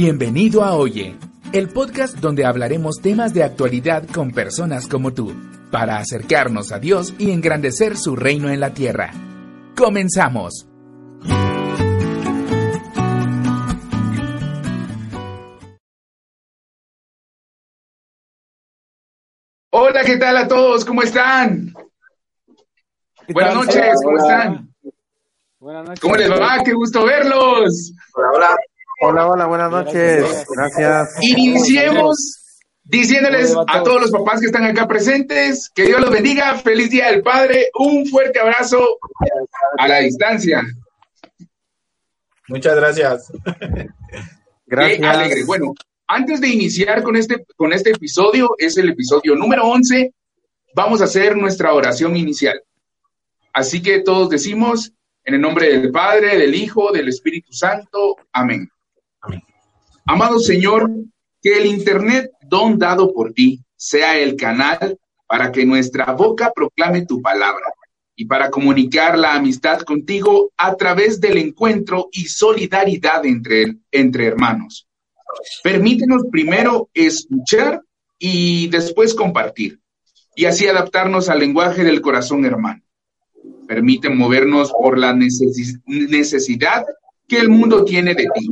Bienvenido a Oye, el podcast donde hablaremos temas de actualidad con personas como tú, para acercarnos a Dios y engrandecer su reino en la tierra. Comenzamos. Hola, ¿qué tal a todos? ¿Cómo están? Buenas noches? ¿cómo Hola. están? Buenas noches. ¿Cómo les va? ¡Qué gusto verlos! Hola, hola, buenas noches. Gracias. Iniciemos diciéndoles ¿Cómo le va a todo? todos los papás que están acá presentes que Dios los bendiga, feliz día del Padre, un fuerte abrazo a la distancia. Muchas gracias. Qué alegre. Gracias. Bueno, antes de iniciar con este, con este episodio, es el episodio número 11, vamos a hacer nuestra oración inicial. Así que todos decimos, en el nombre del Padre, del Hijo, del Espíritu Santo. Amén. Amado Señor, que el Internet, don dado por ti, sea el canal para que nuestra boca proclame tu palabra y para comunicar la amistad contigo a través del encuentro y solidaridad entre, entre hermanos. Permítenos primero escuchar y después compartir, y así adaptarnos al lenguaje del corazón hermano. Permite movernos por la necesi- necesidad que el mundo tiene de ti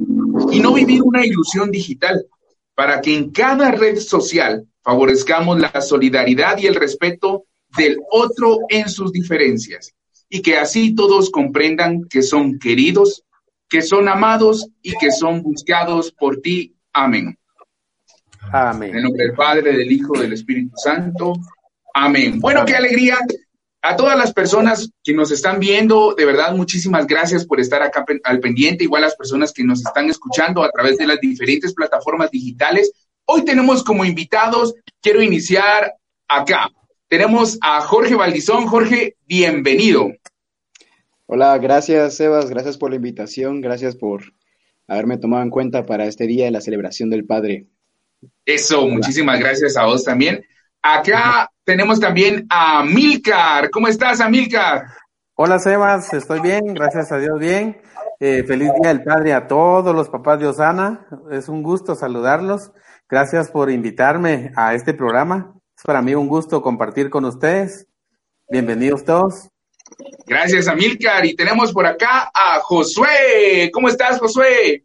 y no vivir una ilusión digital, para que en cada red social favorezcamos la solidaridad y el respeto del otro en sus diferencias, y que así todos comprendan que son queridos, que son amados y que son buscados por ti. Amén. En el Amén. nombre del Padre, del Hijo, del Espíritu Santo. Amén. Bueno, qué alegría. A todas las personas que nos están viendo, de verdad, muchísimas gracias por estar acá al pendiente. Igual las personas que nos están escuchando a través de las diferentes plataformas digitales. Hoy tenemos como invitados, quiero iniciar acá. Tenemos a Jorge Valdizón. Jorge, bienvenido. Hola, gracias Sebas, gracias por la invitación, gracias por haberme tomado en cuenta para este día de la celebración del Padre. Eso, muchísimas gracias a vos también. Acá tenemos también a Milcar. ¿Cómo estás, Amilcar? Hola, Sebas. Estoy bien. Gracias a Dios, bien. Eh, feliz Día del Padre a todos los papás de Osana. Es un gusto saludarlos. Gracias por invitarme a este programa. Es para mí un gusto compartir con ustedes. Bienvenidos todos. Gracias, Amilcar. Y tenemos por acá a Josué. ¿Cómo estás, Josué?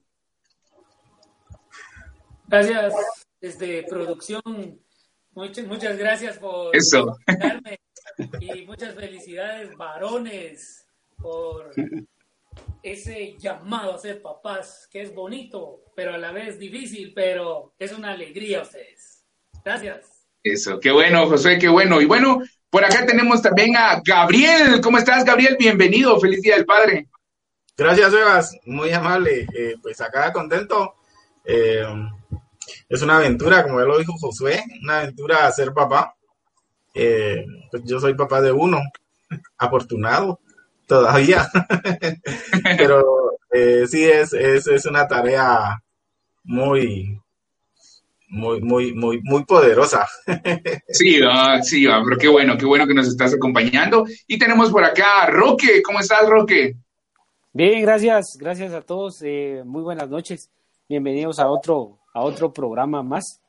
Gracias desde producción. Muchas, muchas gracias por Eso. invitarme. y muchas felicidades, varones, por ese llamado a ser papás, que es bonito, pero a la vez difícil, pero es una alegría a ustedes. Gracias. Eso, qué bueno, Josué, qué bueno. Y bueno, por acá tenemos también a Gabriel. ¿Cómo estás, Gabriel? Bienvenido. Feliz Día del Padre. Gracias, Sebas. Muy amable. Eh, pues acá contento. Eh, es una aventura, como ya lo dijo Josué, una aventura a ser papá. Eh, pues yo soy papá de uno, afortunado todavía, pero eh, sí es, es, es una tarea muy, muy, muy, muy, muy poderosa. Sí, va, sí, va, pero qué bueno, qué bueno que nos estás acompañando. Y tenemos por acá a Roque, ¿cómo estás, Roque? Bien, gracias, gracias a todos. eh, muy buenas noches. Bienvenidos a otro, a otro programa más.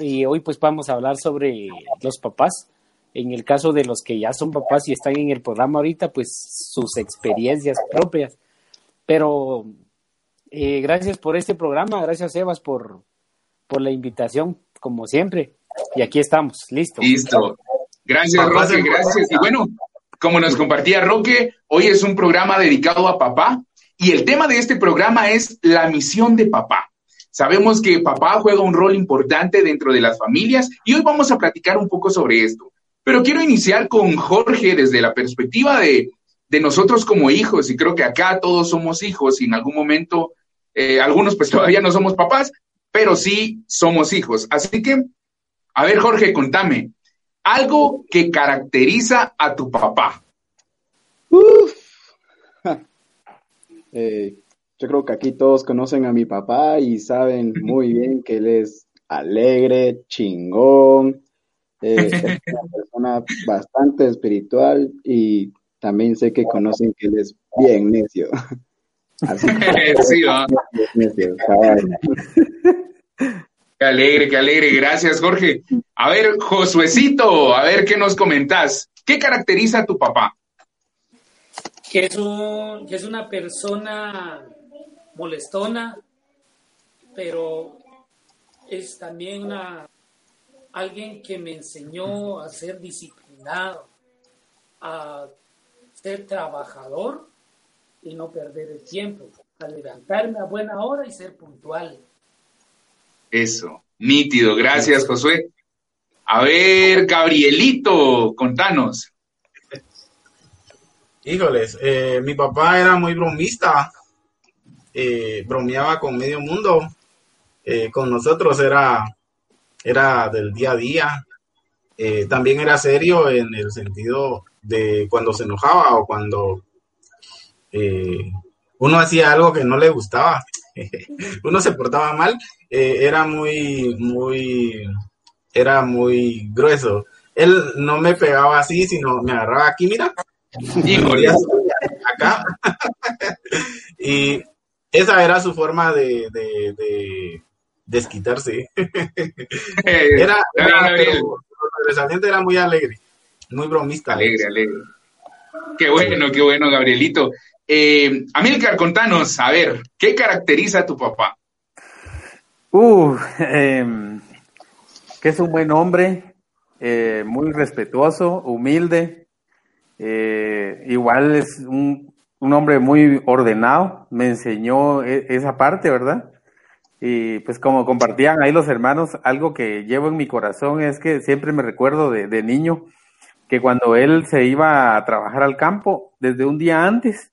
Y hoy pues vamos a hablar sobre los papás. En el caso de los que ya son papás y están en el programa ahorita, pues sus experiencias propias. Pero eh, gracias por este programa, gracias Evas por, por la invitación, como siempre. Y aquí estamos, listo. Listo. Gracias, Roque, gracias. Y bueno, como nos compartía Roque, hoy es un programa dedicado a papá y el tema de este programa es la misión de papá. Sabemos que papá juega un rol importante dentro de las familias y hoy vamos a platicar un poco sobre esto. Pero quiero iniciar con Jorge desde la perspectiva de, de nosotros como hijos y creo que acá todos somos hijos y en algún momento, eh, algunos pues todavía no somos papás, pero sí somos hijos. Así que, a ver Jorge, contame, algo que caracteriza a tu papá. Eh, yo creo que aquí todos conocen a mi papá y saben muy bien que él es alegre, chingón, eh, es una persona bastante espiritual y también sé que conocen que él es bien necio. Así que Sí, va. necio. Qué alegre, qué alegre. Gracias, Jorge. A ver, Josuecito, a ver qué nos comentás. ¿Qué caracteriza a tu papá? que es, un, que es una persona molestona, pero es también una, alguien que me enseñó a ser disciplinado, a ser trabajador y no perder el tiempo, a levantarme a buena hora y ser puntual. Eso, nítido. Gracias, Josué. A ver, Gabrielito, contanos. Híjoles, eh, mi papá era muy bromista, eh, bromeaba con medio mundo, eh, con nosotros era, era del día a día, Eh, también era serio en el sentido de cuando se enojaba o cuando uno hacía algo que no le gustaba, uno se portaba mal, era muy, muy, era muy grueso. Él no me pegaba así, sino me agarraba aquí, mira, Híjole. acá. y esa era su forma de, de, de desquitarse. Era, era, Gabriel. pero sobresaliente era muy alegre, muy bromista. Alegre, alegre. Qué bueno, qué bueno, Gabrielito. Eh, Amílcar, contanos, a ver, ¿qué caracteriza a tu papá? Uh, em, que es un buen hombre, eh, muy respetuoso, humilde, eh, igual es un, un hombre muy ordenado, me enseñó e- esa parte, ¿verdad? Y pues como compartían ahí los hermanos, algo que llevo en mi corazón es que siempre me recuerdo de, niño que cuando él se iba a trabajar al campo, desde un día antes,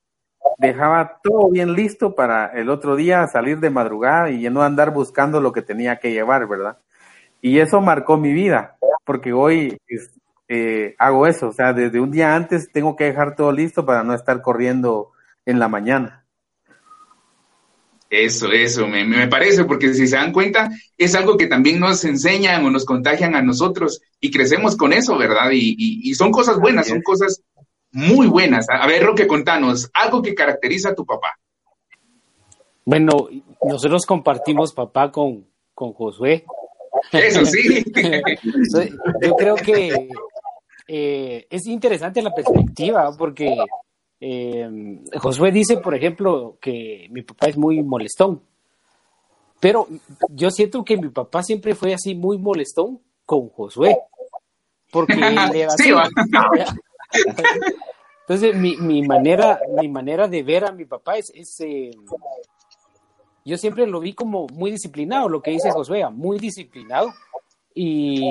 dejaba todo bien listo para el otro día salir de madrugada y no andar buscando lo que tenía que llevar, ¿verdad? Y eso marcó mi vida, porque hoy es- eh, hago eso, o sea, desde un día antes tengo que dejar todo listo para no estar corriendo en la mañana. Eso, eso, me, me parece, porque si se dan cuenta, es algo que también nos enseñan o nos contagian a nosotros y crecemos con eso, ¿verdad? Y, y- y son cosas buenas, son cosas muy buenas. A ver, Roque, contanos, algo que caracteriza a tu papá. Bueno, nosotros compartimos papá con, con Josué. Eso sí. Yo creo que eh, es interesante la perspectiva porque eh, Josué dice, por ejemplo, que mi papá es muy molestón, pero yo siento que mi papá siempre fue así muy molestón con Josué, porque era Sí. Entonces, mi, mi manera, mi manera de ver a mi papá es, es, eh, yo siempre lo vi como muy disciplinado, lo que dice Josué, muy disciplinado. Y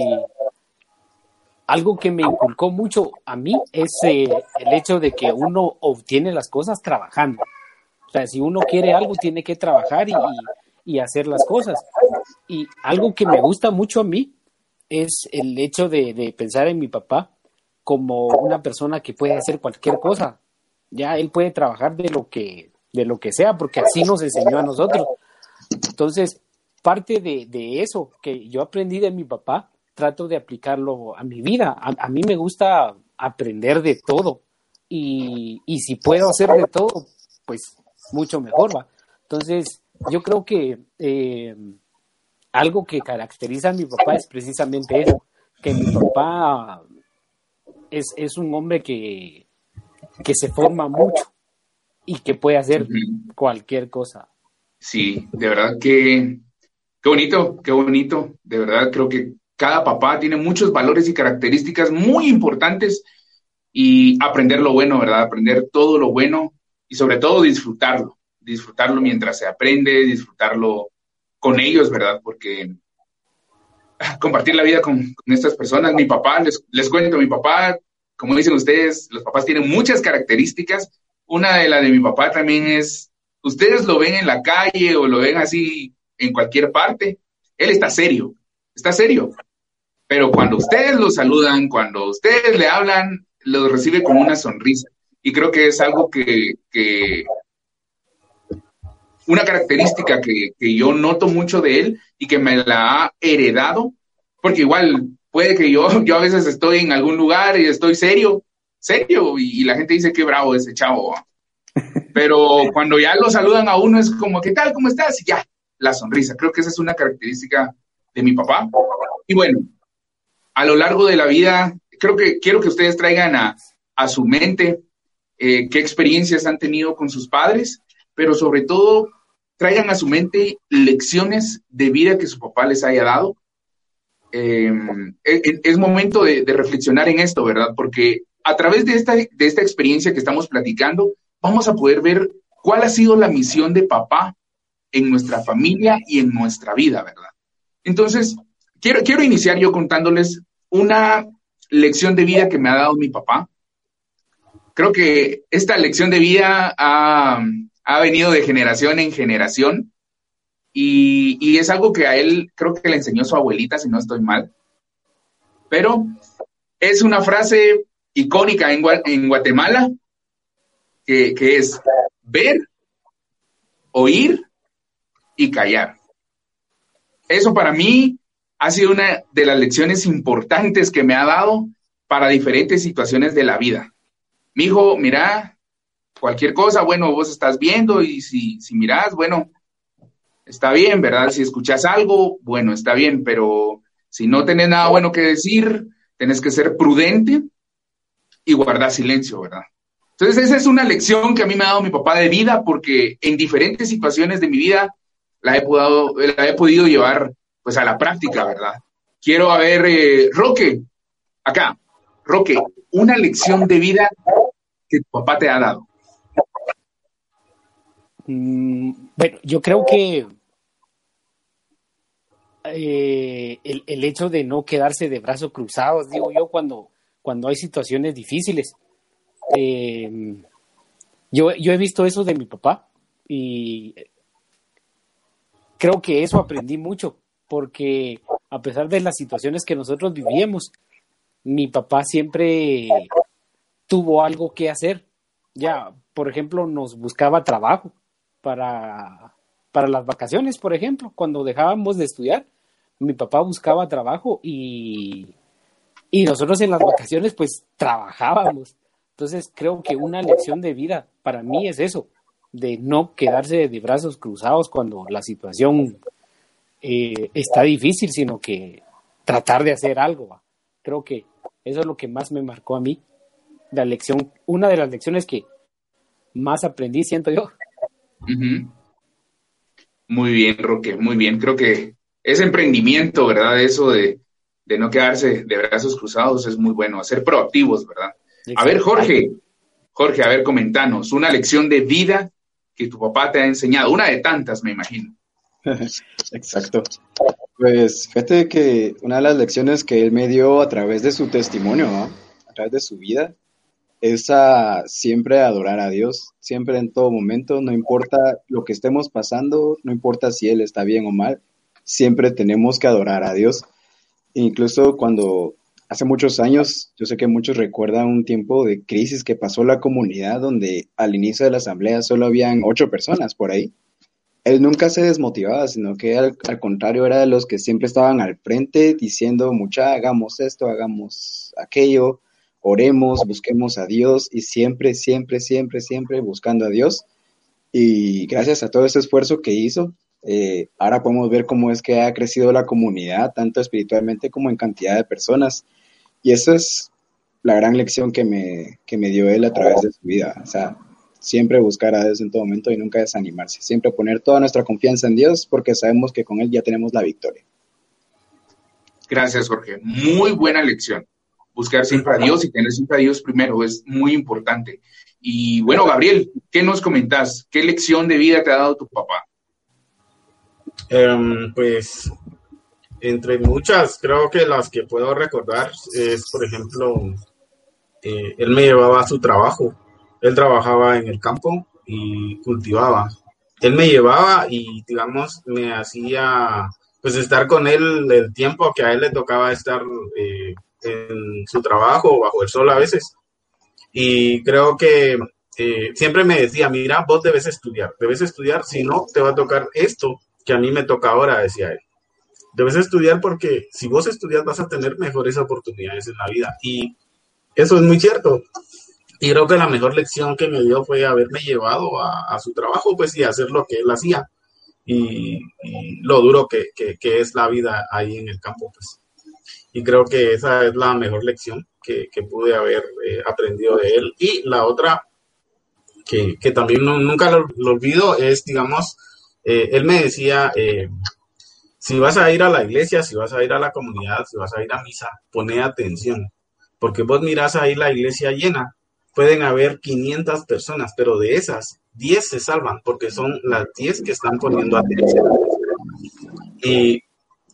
algo que me inculcó mucho a mí es eh, el hecho de que uno obtiene las cosas trabajando. O sea, si uno quiere algo, tiene que trabajar y, hacer las cosas. Y algo que me gusta mucho a mí es el hecho de, pensar en mi papá como una persona que puede hacer cualquier cosa. Ya él puede trabajar de lo que, de lo que sea, porque así nos enseñó a nosotros. Entonces, parte de eso que yo aprendí de mi papá, trato de aplicarlo a mi vida. A, a mí me gusta aprender de todo. Y, y si puedo hacer de todo, pues mucho mejor va. Entonces, yo creo que eh, algo que caracteriza a mi papá es precisamente eso, que mi papá es, es un hombre que, que se forma mucho y que puede hacer cualquier cosa. Sí, de verdad que qué bonito, qué bonito. De verdad creo que cada papá tiene muchos valores y características muy importantes y aprender lo bueno, ¿verdad? Aprender todo lo bueno y sobre todo disfrutarlo, disfrutarlo mientras se aprende, disfrutarlo con ellos, ¿verdad? Porque compartir la vida con, con estas personas, mi papá, les, les cuento, mi papá, como dicen ustedes, los papás tienen muchas características. Una de las de mi papá también es, ustedes lo ven en la calle o lo ven así en cualquier parte, él está serio, está serio. Pero cuando ustedes lo saludan, cuando ustedes le hablan, lo recibe con una sonrisa. Y creo que es algo que, que una característica que, que yo noto mucho de él y que me la ha heredado, porque igual puede que yo, yo a veces estoy en algún lugar y estoy serio, serio, y, y la gente dice que bravo ese chavo. Pero cuando ya lo saludan a uno es como, ¿qué tal? ¿Cómo estás? Y ya, la sonrisa. Creo que esa es una característica de mi papá. Y bueno, a lo largo de la vida, creo que quiero que ustedes traigan a, a su mente eh, qué experiencias han tenido con sus padres, pero sobre todo traigan a su mente lecciones de vida que su papá les haya dado. Eh, es, momento de, de reflexionar en esto, ¿verdad? Porque a través de esta, de esta experiencia que estamos platicando, vamos a poder ver cuál ha sido la misión de papá en nuestra familia y en nuestra vida, ¿verdad? Entonces, quiero, quiero iniciar yo contándoles una lección de vida que me ha dado mi papá. Creo que esta lección de vida ha, ha venido de generación en generación y, y, es algo que a él creo que le enseñó su abuelita, si no estoy mal. Pero es una frase icónica en, en Guatemala que, que es ver, oír y callar. Eso para mí ha sido una de las lecciones importantes que me ha dado para diferentes situaciones de la vida. Mi hijo, mira, cualquier cosa, bueno, vos estás viendo y si, si mirás, bueno, está bien, ¿verdad? Si escuchas algo, bueno, está bien, pero si no tenés nada bueno que decir, tenés que ser prudente y guardar silencio, ¿verdad? Entonces, esa es una lección que a mí me ha dado mi papá de vida, porque en diferentes situaciones de mi vida la he, podido, la he podido llevar pues a la práctica, ¿verdad? Quiero a ver, eh, Roque, acá, Roque, una lección de vida que tu papá te ha dado. Mm, bueno, yo creo que eh, el, hecho de no quedarse de brazos cruzados, digo yo, cuando, cuando hay situaciones difíciles. Eh, yo, yo he visto eso de mi papá y creo que eso aprendí mucho, porque a pesar de las situaciones que nosotros vivíamos, mi papá siempre tuvo algo que hacer. Ya, por ejemplo, nos buscaba trabajo para, para las vacaciones, por ejemplo, cuando dejábamos de estudiar, mi papá buscaba trabajo y, y nosotros en las vacaciones pues trabajábamos. Entonces creo que una lección de vida para mí es eso, de no quedarse de brazos cruzados cuando la situación eh, está difícil, sino que tratar de hacer algo. Creo que eso es lo que más me marcó a mí. La lección, una de las lecciones que más aprendí, siento yo. Uh -huh. Muy bien, Roque, muy bien. Creo que ese emprendimiento, ¿verdad? Eso de, de no quedarse de brazos cruzados es muy bueno, ser proactivos, ¿verdad? A ver, Jorge, Jorge, a ver, comentanos, una lección de vida que tu papá te ha enseñado, una de tantas, me imagino. Exacto. Pues fíjate que una de las lecciones que él me dio a través de su testimonio, a través de su vida, es a siempre adorar a Dios, siempre en todo momento, no importa lo que estemos pasando, no importa si Él está bien o mal, siempre tenemos que adorar a Dios. Incluso cuando hace muchos años, yo sé que muchos recuerdan un tiempo de crisis que pasó la comunidad donde al inicio de la asamblea solo habían ocho personas por ahí. Él nunca se desmotivaba, sino que al, al contrario era de los que siempre estaban al frente diciendo, mucha, hagamos esto, hagamos aquello, oremos, busquemos a Dios y siempre, siempre, siempre, siempre buscando a Dios. Y gracias a todo ese esfuerzo que hizo, eh, ahora podemos ver cómo es que ha crecido la comunidad, tanto espiritualmente como en cantidad de personas. Y esa es la gran lección que me, que me dio él a través de su vida. O sea, siempre buscar a Dios en todo momento y nunca desanimarse. Siempre poner toda nuestra confianza en Dios porque sabemos que con Él ya tenemos la victoria. Gracias, Jorge. Muy buena lección. Buscar siempre a Dios y tener siempre a Dios primero es muy importante. Y bueno, Gabriel, ¿qué nos comentas? ¿Qué lección de vida te ha dado tu papá? Em, pues entre muchas, creo que las que puedo recordar es, por ejemplo, eh, él me llevaba a su trabajo. Él trabajaba en el campo y cultivaba. Él me llevaba y, digamos, me hacía, pues, estar con él el tiempo que a él le tocaba estar eh, en su trabajo bajo el sol a veces. Y creo que eh, siempre me decía, mira, vos debes estudiar, debes estudiar, si no, te va a tocar esto que a mí me toca ahora, decía él. Debes estudiar porque si vos estudias vas a tener mejores oportunidades en la vida. Y eso es muy cierto. Y creo que la mejor lección que me dio fue haberme llevado a, a su trabajo, pues, y hacer lo que él hacía. Y, y lo duro que, que, que, es la vida ahí en el campo, pues. Y creo que esa es la mejor lección que, que pude haber eh, aprendido de él. Y la otra, que, que también no, nunca lo, lo, olvido, es, digamos, eh, él me decía, eh, si vas a ir a la iglesia, si vas a ir a la comunidad, si vas a ir a misa, pone atención, porque vos mirás ahí la iglesia llena, pueden haber 500 personas, pero de esas, 10 se salvan, porque son las 10 que están poniendo atención. Y,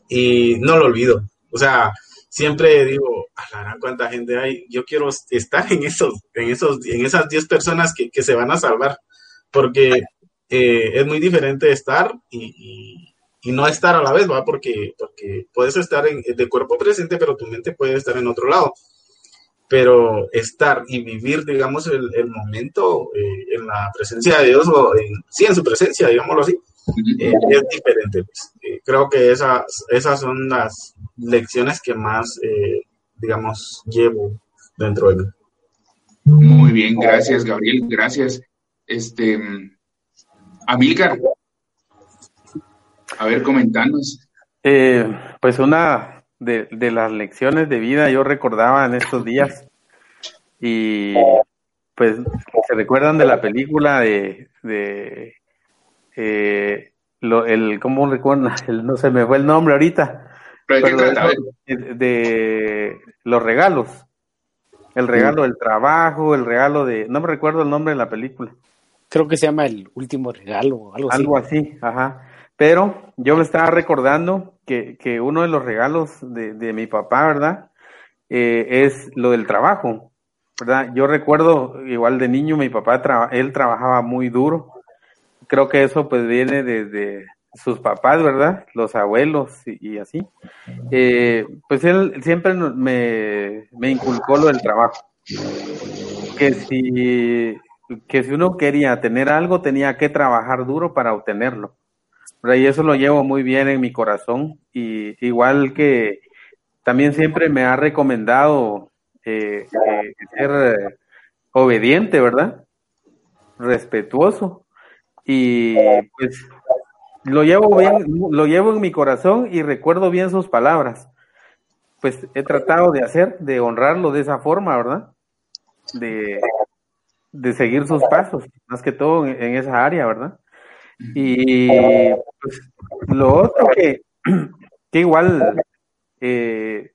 y no lo olvido. O sea, siempre digo, a cuánta gente hay, yo quiero estar en esos, en esos, en esas 10 personas que, que, se van a salvar, porque eh, es muy diferente estar y, y, no estar a la vez, ¿va? Porque, porque puedes estar en, de cuerpo presente, pero tu mente puede estar en otro lado. Pero estar y vivir, digamos, el, el momento eh, en la presencia de Dios, o en, sí, en su presencia, digámoslo así, eh, es diferente. Pues. Eh, creo que esas, esas son las lecciones que más, eh, digamos, llevo dentro de mí. Muy bien, gracias, Gabriel, gracias. Este, Amílcar, a ver, comentanos. Eh, pues una de, de, las lecciones de vida yo recordaba en estos días y pues se recuerdan de la película de, de eh, lo, el, ¿cómo recuerdo? El, no se me fue el nombre ahorita. Pero de, de, los regalos. El regalo del trabajo, el regalo de, no me recuerdo el nombre de la película. Creo que se llama El último regalo, algo así. Algo así, ajá. Pero yo me estaba recordando que, que uno de los regalos de, de mi papá, ¿verdad? Eh, es lo del trabajo, ¿verdad? Yo recuerdo, igual de niño, mi papá, él trabajaba muy duro. Creo que eso pues viene desde sus papás, ¿verdad? Los abuelos y, y así. Eh, pues él siempre me, me inculcó lo del trabajo. Que si, que si uno quería tener algo, tenía que trabajar duro para obtenerlo. Y eso lo llevo muy bien en mi corazón. Y igual que también siempre me ha recomendado eh, eh, ser eh, obediente, ¿verdad? Respetuoso. Y pues lo llevo bien, lo llevo en mi corazón y recuerdo bien sus palabras. Pues he tratado de hacer, de honrarlo de esa forma, ¿verdad? De, de seguir sus pasos, más que todo en, en esa área, ¿verdad? Y pues, lo otro que, que igual, eh,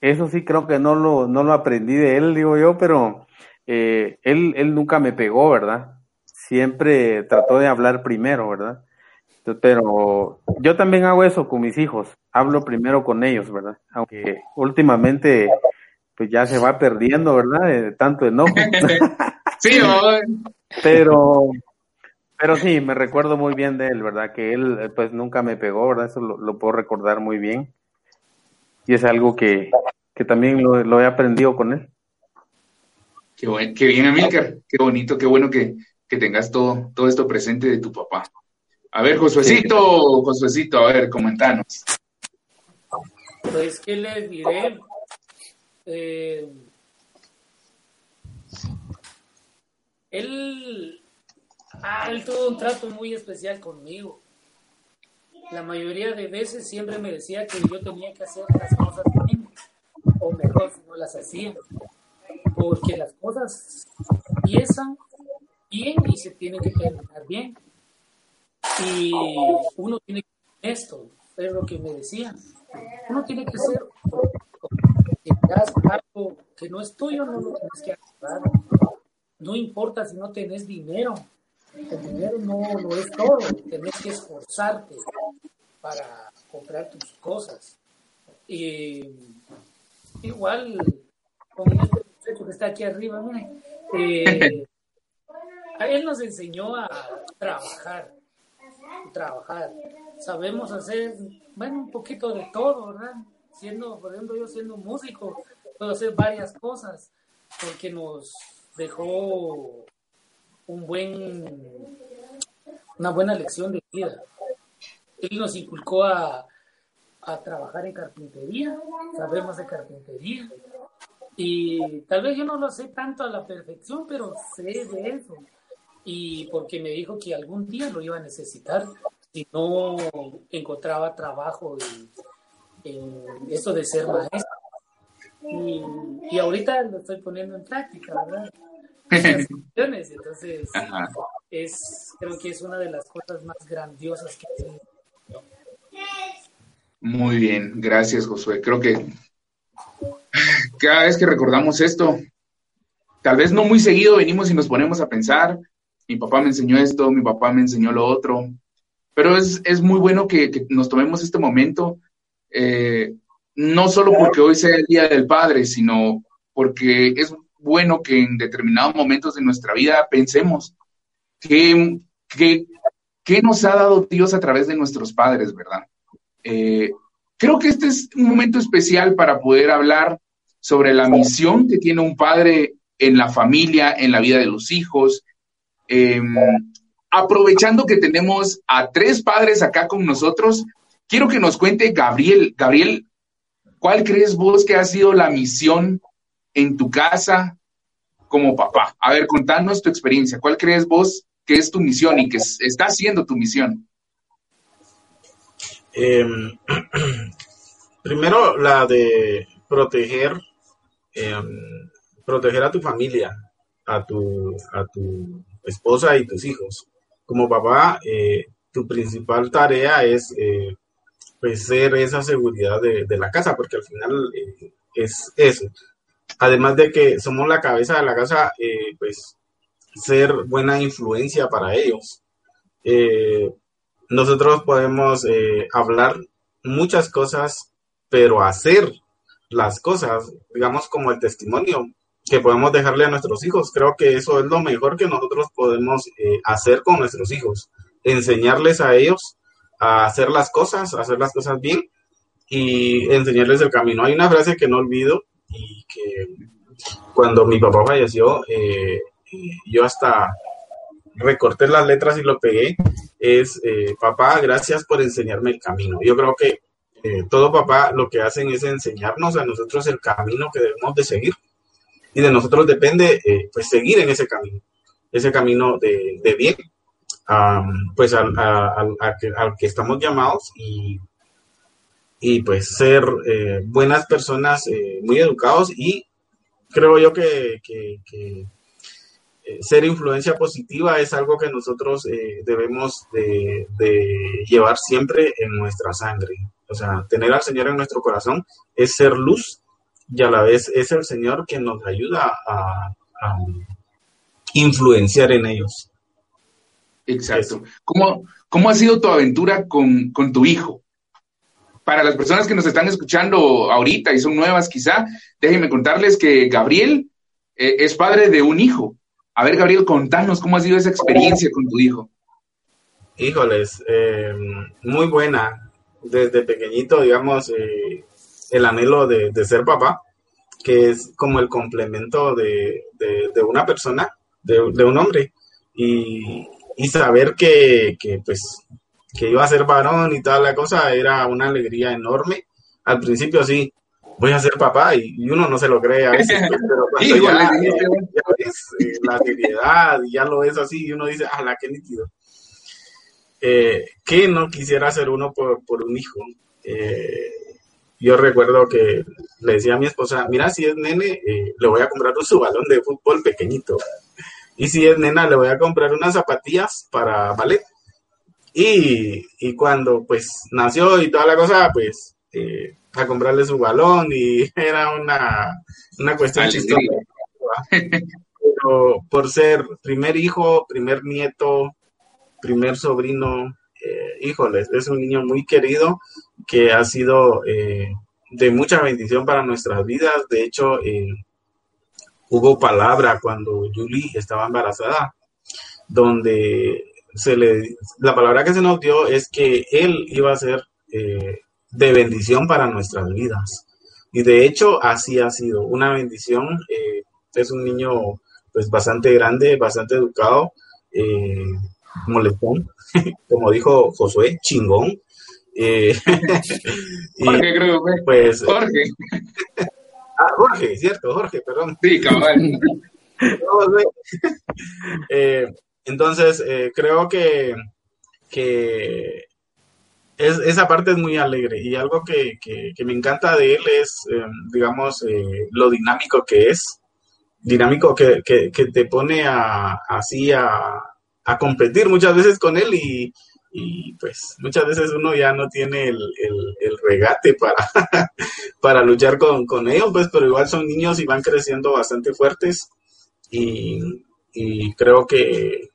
eso sí creo que no lo, no lo aprendí de él, digo yo, pero eh, él, él nunca me pegó, ¿verdad? Siempre trató de hablar primero, ¿verdad? Pero yo también hago eso con mis hijos, hablo primero con ellos, ¿verdad? Aunque últimamente pues ya se va perdiendo, ¿verdad? De tanto enojo. sí. Pero Pero sí, me recuerdo muy bien de él, ¿verdad? Que él eh, pues nunca me pegó, ¿verdad? Eso lo, lo puedo recordar muy bien. Y es algo que, que también lo, lo he aprendido con él. Qué, buen- qué bien, Amílcar. Qué bonito, qué bueno que, que tengas todo, todo esto presente de tu papá. A ver, Josuecito, Josuecito, a ver, comentanos. Pues, ¿qué les diré? Eh, él, ah, él tuvo un trato muy especial conmigo. La mayoría de veces siempre me decía que yo tenía que hacer las cosas bien, o mejor si no las hacía. Porque las cosas empiezan bien y se tienen que terminar bien. Y uno tiene que ser honesto, es lo que me decían. Uno tiene que ser, si das algo que no es tuyo, no lo tienes que agarrar. No importa si no tenés dinero, el dinero no, no es todo, tenés que esforzarte para comprar tus cosas. Y igual con este muchacho que está aquí arriba, eh, él nos enseñó a trabajar, trabajar. Sabemos hacer, bueno, un poquito de todo, ¿verdad? Siendo, por ejemplo, yo siendo músico, puedo hacer varias cosas, porque nos dejó un buen, una buena lección de vida. Él nos inculcó a, a trabajar en carpintería, sabemos de carpintería, y tal vez yo no lo sé tanto a la perfección, pero sé de eso. Y porque me dijo que algún día lo iba a necesitar si no encontraba trabajo en, eso de ser maestro. Y, y ahorita lo estoy poniendo en práctica, ¿verdad? Entonces, Ajá. es, creo que es una de las cosas más grandiosas que tengo. Muy bien, gracias, Josué. Creo que cada vez que recordamos esto, tal vez no muy seguido venimos y nos ponemos a pensar, mi papá me enseñó esto, mi papá me enseñó lo otro, pero es, es muy bueno que, que nos tomemos este momento, eh, no solo porque hoy sea el Día del Padre, sino porque es bueno que en determinados momentos de nuestra vida pensemos qué, qué, qué nos ha dado Dios a través de nuestros padres, ¿verdad? Eh, creo que este es un momento especial para poder hablar sobre la misión que tiene un padre en la familia, en la vida de los hijos. Eh, aprovechando que tenemos a tres padres acá con nosotros, quiero que nos cuente Gabriel. Gabriel, ¿cuál crees vos que ha sido la misión en tu casa como papá? A ver, contanos tu experiencia. ¿Cuál crees vos que es tu misión y que es- está siendo tu misión? Em, primero, la de proteger, em, proteger a tu familia, a tu, a tu esposa y tus hijos. Como papá, eh, tu principal tarea es eh, pues, ser esa seguridad de, de la casa, porque al final eh, es eso. Además de que somos la cabeza de la casa, eh, pues ser buena influencia para ellos. Eh, nosotros podemos eh, hablar muchas cosas, pero hacer las cosas, digamos como el testimonio que podemos dejarle a nuestros hijos. Creo que eso es lo mejor que nosotros podemos hacer con nuestros hijos, enseñarles a ellos a hacer las cosas, a hacer las cosas bien y enseñarles el camino. Hay una frase que no olvido y que cuando mi papá falleció, eh, yo hasta recorté las letras y lo pegué, es, eh, papá, gracias por enseñarme el camino. Yo creo que eh, todo papá lo que hacen es enseñarnos a nosotros el camino que debemos de seguir. Y de nosotros depende, eh, pues, seguir en ese camino, ese camino de, de bien, am, pues, al, que, al que estamos llamados y, y pues, ser eh, buenas personas, eh, muy educados y creo yo que, que- que, eh, ser influencia positiva es algo que nosotros eh, debemos de, de llevar siempre en nuestra sangre. O sea, tener al Señor en nuestro corazón es ser luz y a la vez es el Señor quien nos ayuda a, a influenciar en ellos. Exacto. ¿Cómo, cómo ha sido tu aventura con, con tu hijo? Para las personas que nos están escuchando ahorita y son nuevas quizá, déjenme contarles que Gabriel eh, es padre de un hijo. A ver, Gabriel, contanos cómo ha sido esa experiencia con tu hijo. híjoles, eh, muy buena. Desde pequeñito, digamos, eh, el anhelo de, ser papá, que es como el complemento de, una persona, de, un hombre, y, y saber que, que, pues, que iba a ser varón y toda la cosa era una alegría enorme. Al principio sí, voy a ser papá y, uno no se lo cree a veces, pero cuando ya, ves eh, la seriedad y ya lo ves así y uno dice, ah, la que nítido. Eh, ¿Qué no quisiera hacer uno por, por un hijo? Eh, yo recuerdo que le decía a mi esposa, mira, si es nene, eh, le voy a comprar un su balón de fútbol pequeñito. Y si es nena, le voy a comprar unas zapatillas para ballet. Y, y cuando pues nació y toda la cosa, pues eh, a comprarle su balón y era una, una cuestión chistosa. Pero por ser primer hijo, primer nieto, primer sobrino, eh, híjoles, es un niño muy querido que ha sido eh, de mucha bendición para nuestras vidas. De hecho, eh, hubo palabra cuando Julie estaba embarazada, donde se le, la palabra que se nos dio es que él iba a ser eh, de bendición para nuestras vidas. Y de hecho, así ha sido una bendición. eh, es un niño pues bastante grande, bastante educado, eh, molestón, como dijo Josué, chingón. Eh, y Jorge, creo que pues, Jorge. ah, Jorge, cierto, Jorge, perdón. Sí, cabal. Eh, entonces, eh, creo que, que es- esa parte es muy alegre y algo que, que- me encanta de él es, eh, digamos, eh, lo dinámico que es, dinámico que, que- te pone a, así a, a competir muchas veces con él y, pues muchas veces uno ya no tiene el, el- regate para, para luchar con, con ellos, pues, pero igual son niños y van creciendo bastante fuertes y creo que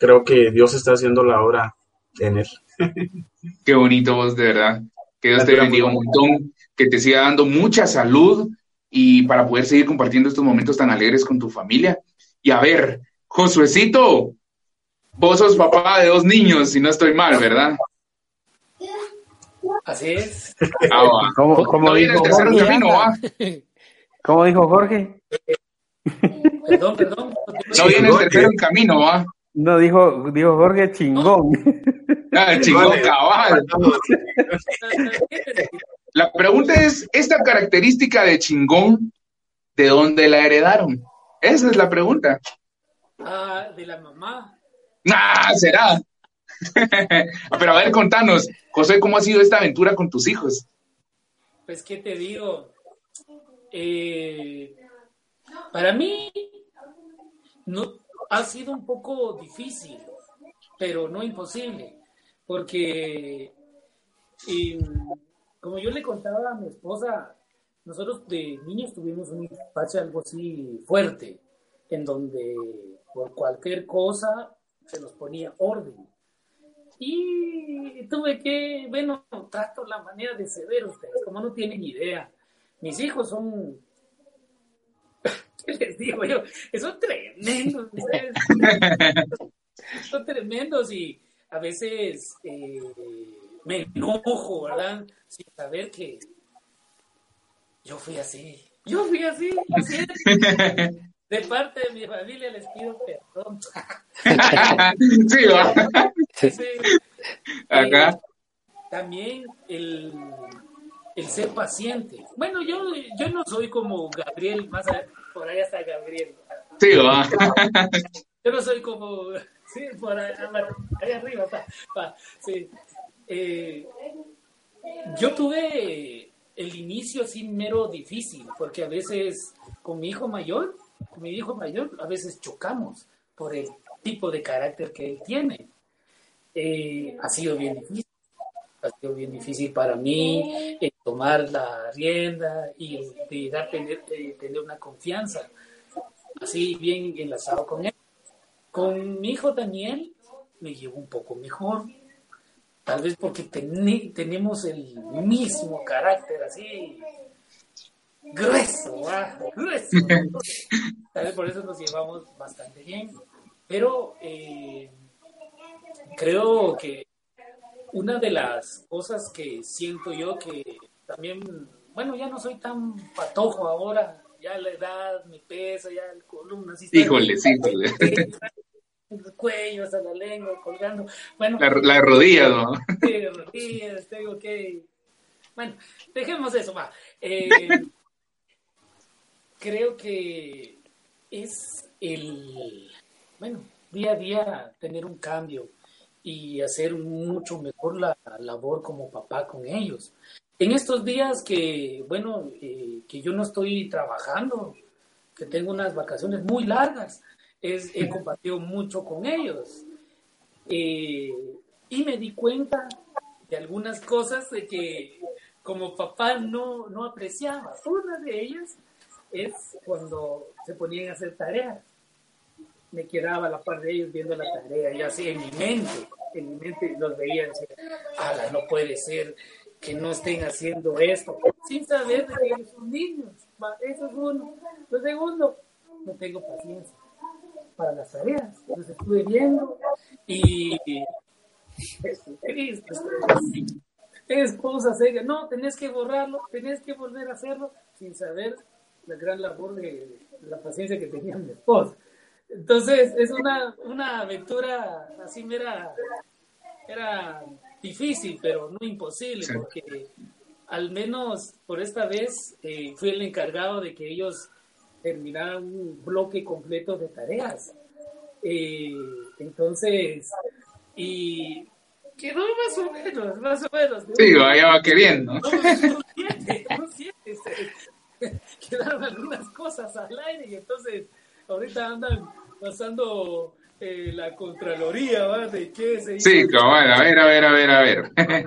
creo que Dios está haciendo la obra en él. Qué bonito vos, de verdad. Que Dios te bendiga un montón, que te siga dando mucha salud y para poder seguir compartiendo estos momentos tan alegres con tu familia. Y a ver, Josuecito, vos sos papá de dos niños, si no estoy mal, ¿verdad? Así es. Ah, va. ¿Cómo, cómo No viene dijo el tercero en Jorge? camino, va. ¿Cómo dijo Jorge? Perdón, perdón. No viene el tercero en camino, va. No, dijo, dijo Jorge chingón. Ah, chingón cabal. La pregunta es, ¿esta característica de chingón, de dónde la heredaron? Esa es la pregunta. Ah, de la mamá. Nah, será. Pero a ver, contanos, José, ¿cómo ha sido esta aventura con tus hijos? Pues, ¿qué te digo? Eh, para mí no, ha sido un poco difícil, pero no imposible, porque eh, como yo le contaba a mi esposa, nosotros de niños tuvimos un infancia algo así fuerte, en donde por cualquier cosa se nos ponía orden. Y tuve que, bueno, trato la manera de ceder ustedes, como no tienen idea. Mis hijos son, ¿qué les digo yo? Son tremendos, ustedes. son tremendos y a veces eh, me enojo, ¿verdad? Sin saber que yo fui así, yo fui así, así es. De parte de mi familia les pido perdón. sí, va. Sí. Acá. Eh, también el, el ser paciente. Bueno, yo, yo no soy como Gabriel, más a- por ahí está Gabriel. Sí, va. Yo no soy como, sí, por ahí, ahí arriba, pa, pa, sí. Eh, yo tuve el inicio así mero difícil, porque a veces con mi hijo mayor, con mi hijo mayor, a veces chocamos por el tipo de carácter que él tiene. Eh, ha sido bien difícil. Ha sido bien difícil para mí eh, tomar la rienda y de dar, tener, eh, tener una confianza así bien enlazado con él. Con mi hijo Daniel me llevo un poco mejor, tal vez porque teni- tenemos el mismo carácter así grueso, ¿va? grueso. Tal vez por eso nos llevamos bastante bien. Pero eh, creo que una de las cosas que siento yo que también, bueno, ya no soy tan patojo ahora, ya la edad, mi peso, ya el columna, así está- Híjole, sí, híjole. el cuello hasta la lengua colgando. Bueno, La, la rodilla, ¿no? Sí, rodillas, tengo que. Bueno, dejemos eso, va. Eh, creo que es el. Bueno, día a día tener un cambio y hacer mucho mejor la labor como papá con ellos. En estos días que, bueno, eh, que yo no estoy trabajando, que tengo unas vacaciones muy largas, es, he compartido mucho con ellos. Eh, y me di cuenta de algunas cosas de que como papá no, no apreciaba. Una de ellas es cuando se ponían a hacer tareas. Me quedaba a la par de ellos viendo la tarea y así en mi mente, en mi mente los veía y decía, "Ala, no puede ser que no estén haciendo esto, sin saber de que son niños. Eso es uno. Lo segundo, no tengo paciencia para las tareas. Entonces estuve viendo y es cosa seria. No, tenés que borrarlo, tenés que volver a hacerlo sin saber la gran labor de, de la paciencia que tenía mi esposa. Entonces, es una, una aventura así mera, era difícil, pero no imposible, Sí. porque al menos por esta vez eh, fui el encargado de que ellos terminaran un bloque completo de tareas. Eh, entonces, y quedó más o menos, más o menos. Sí, vaya va queriendo. no, siete, un siete, Quedaron algunas cosas al aire y entonces ahorita andan pasando eh, la contraloría, ¿va? De qué se. Sí, cabal, a ver, a ver, a ver, a ver.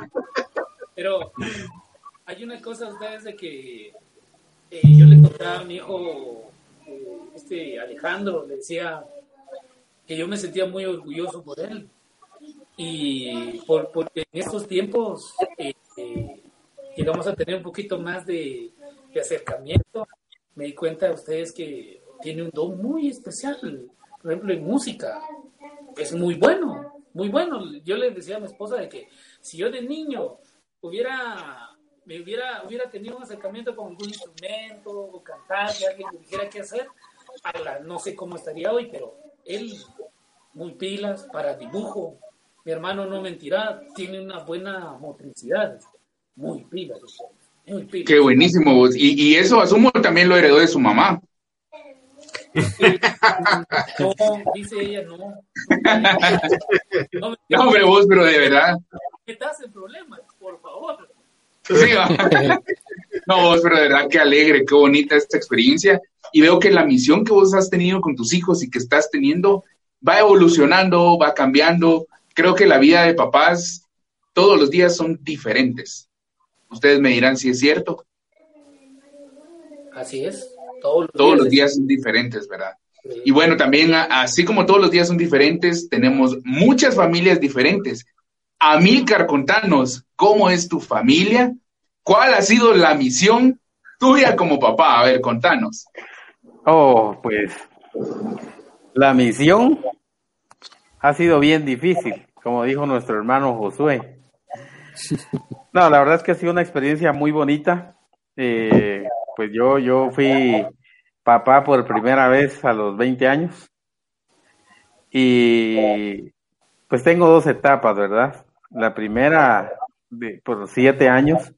Pero hay una cosa, ustedes, de que eh, yo le contaba a mi hijo, eh, este Alejandro, le decía que yo me sentía muy orgulloso por él. Y por, porque en estos tiempos llegamos a tener un poquito más de, de acercamiento. Me di cuenta de ustedes que tiene un don muy especial, por ejemplo, en música. Es muy bueno, muy bueno. Yo le decía a mi esposa de que si yo de niño hubiera me hubiera hubiera tenido un acercamiento con algún instrumento o cantar que alguien me dijera qué hacer no sé cómo estaría hoy pero él muy pilas para dibujo mi hermano no mentirá tiene una buena motricidad muy pilas muy pilas Qué buenísimo. Y, y eso asumo también lo heredó de su mamá. no dice ella no no, no vos, pero de verdad. metas en problemas por favor Sí. No, vos, pero de verdad, qué alegre, qué bonita esta experiencia. Y veo que la misión que vos has tenido con tus hijos y que estás teniendo va evolucionando, va cambiando. Creo que la vida de papás todos los días son diferentes. Ustedes me dirán si es cierto. así es todos los Todos los días son diferentes, ¿verdad? Y bueno, también así como todos los días son diferentes, tenemos muchas familias diferentes. Amílcar, contanos, ¿cómo es tu familia? ¿Cuál ha sido la misión tuya como papá? A ver, contanos. Oh, pues la misión ha sido bien difícil, como dijo nuestro hermano Josué. No, la verdad es que ha sido una experiencia muy bonita. Eh, pues yo, yo fui papá por primera vez a los 20 años y pues tengo dos etapas, ¿verdad? La primera, de, por siete años,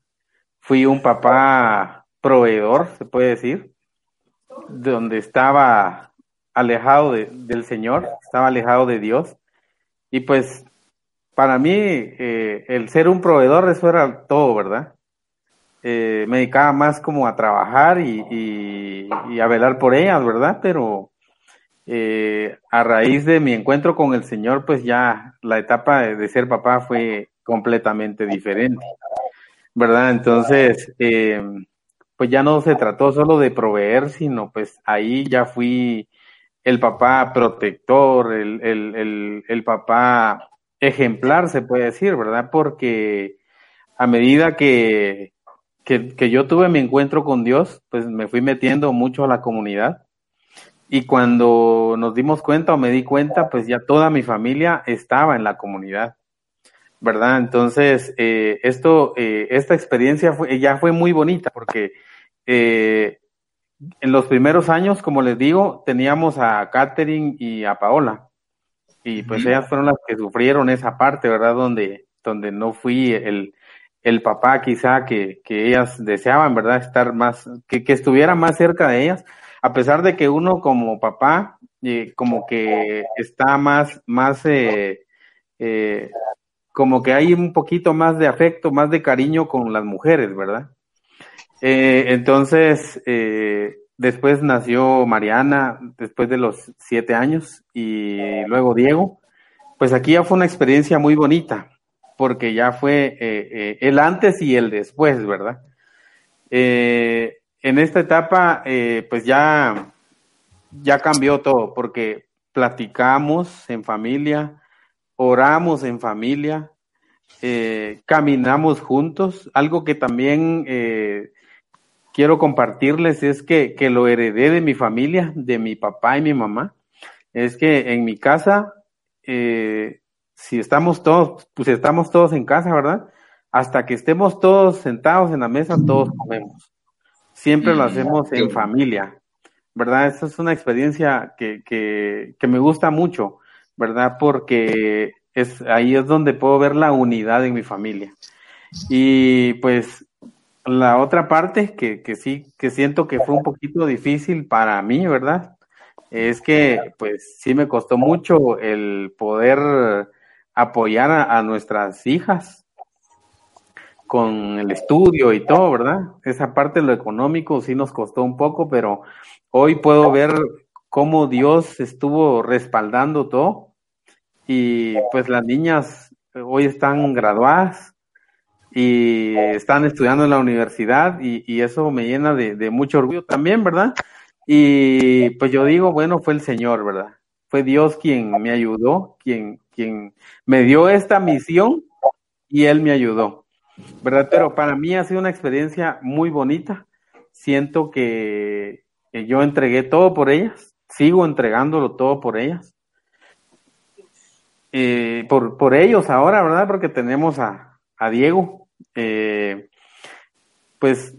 fui un papá proveedor, se puede decir donde estaba alejado de- del Señor, estaba alejado de Dios. Y pues para mí eh, el ser un proveedor eso era todo, ¿verdad? Eh, me dedicaba más como a trabajar y, y- a velar por ellas, ¿verdad? Pero eh, a raíz de mi encuentro con el Señor, pues ya la etapa de, ser papá fue completamente diferente, ¿verdad? Entonces, eh, pues ya no se trató solo de proveer, sino pues ahí ya fui el papá protector, el, el, el papá ejemplar, se puede decir, ¿verdad? Porque a medida que, que, que yo tuve mi encuentro con Dios, pues me fui metiendo mucho a la comunidad Y cuando nos dimos cuenta o me di cuenta, pues ya toda mi familia estaba en la comunidad, ¿verdad? Entonces, eh, esto, eh, esta experiencia fue, ya fue muy bonita porque eh, en los primeros años, como les digo, teníamos a Catherine y a Paola. Y pues ellas fueron las que sufrieron esa parte, ¿verdad? Donde, donde no fui el, el papá quizá que, que ellas deseaban, ¿verdad? Estar más, que, que estuviera más cerca de ellas, a pesar de que uno como papá, eh, como que está más, más, eh, eh, como que hay un poquito más de afecto, más de cariño con las mujeres, ¿verdad? Eh, entonces, eh, después nació Mariana, después de los siete años, y luego Diego. Pues aquí ya fue una experiencia muy bonita, porque ya fue eh, eh, el antes y el después, ¿verdad? Eh, en esta etapa, pues ya, ya cambió todo, porque platicamos en familia, oramos en familia, caminamos juntos. Algo que también quiero compartirles es que, que lo heredé de mi familia, de mi papá y mi mamá. Es que en mi casa, eh, si estamos todos, pues estamos todos en casa, ¿verdad? Hasta que estemos todos sentados en la mesa, todos comemos. Siempre lo Mm, hacemos en familia, ¿verdad? Esa es una experiencia que, que, que me gusta mucho, ¿verdad? Porque es, ahí es donde puedo ver la unidad en mi familia. Y pues la otra parte que, que sí, que siento que fue un poquito difícil para mí, ¿verdad? Es que pues sí me costó mucho el poder apoyar a, nuestras hijas con el estudio y todo, ¿verdad? Esa parte de lo económico sí nos costó un poco, pero hoy puedo ver cómo Dios estuvo respaldando todo y pues las niñas hoy están graduadas y están estudiando en la universidad y, eso me llena de mucho orgullo también, ¿verdad? Y pues yo digo, bueno, fue el Señor, ¿verdad? Fue Dios quien me ayudó, quien, quien me dio esta misión y Él me ayudó, ¿verdad? Pero para mí ha sido una experiencia muy bonita. Siento que yo entregué todo por ellas, sigo entregándolo todo por ellas. Eh, por, por ellos ahora, ¿verdad? Porque tenemos a, a Diego. Eh, pues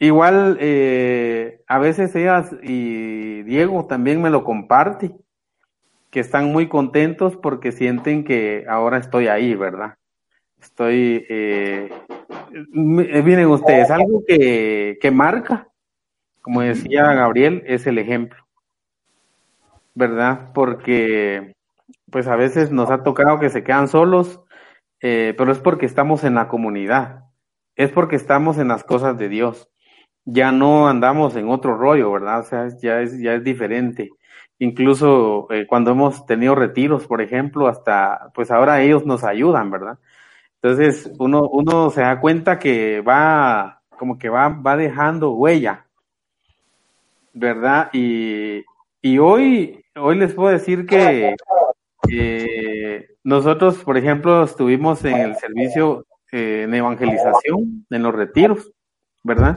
igual eh, a veces ellas y Diego también me lo comparte, que están muy contentos porque sienten que ahora estoy ahí, ¿verdad? Estoy, eh, miren ustedes, algo que, que marca, como decía Gabriel, es el ejemplo, ¿verdad? Porque pues a veces nos ha tocado que se quedan solos, eh, pero es porque estamos en la comunidad, es porque estamos en las cosas de Dios. Ya no andamos en otro rollo, ¿verdad? O sea, ya es, ya es diferente. Incluso eh, cuando hemos tenido retiros, por ejemplo, hasta, pues ahora ellos nos ayudan, ¿verdad? Entonces uno, uno se da cuenta que va, como que va, va dejando huella, ¿verdad? Y, y hoy, hoy les puedo decir que nosotros, por ejemplo, estuvimos en el servicio eh, en evangelización, en los retiros, ¿verdad?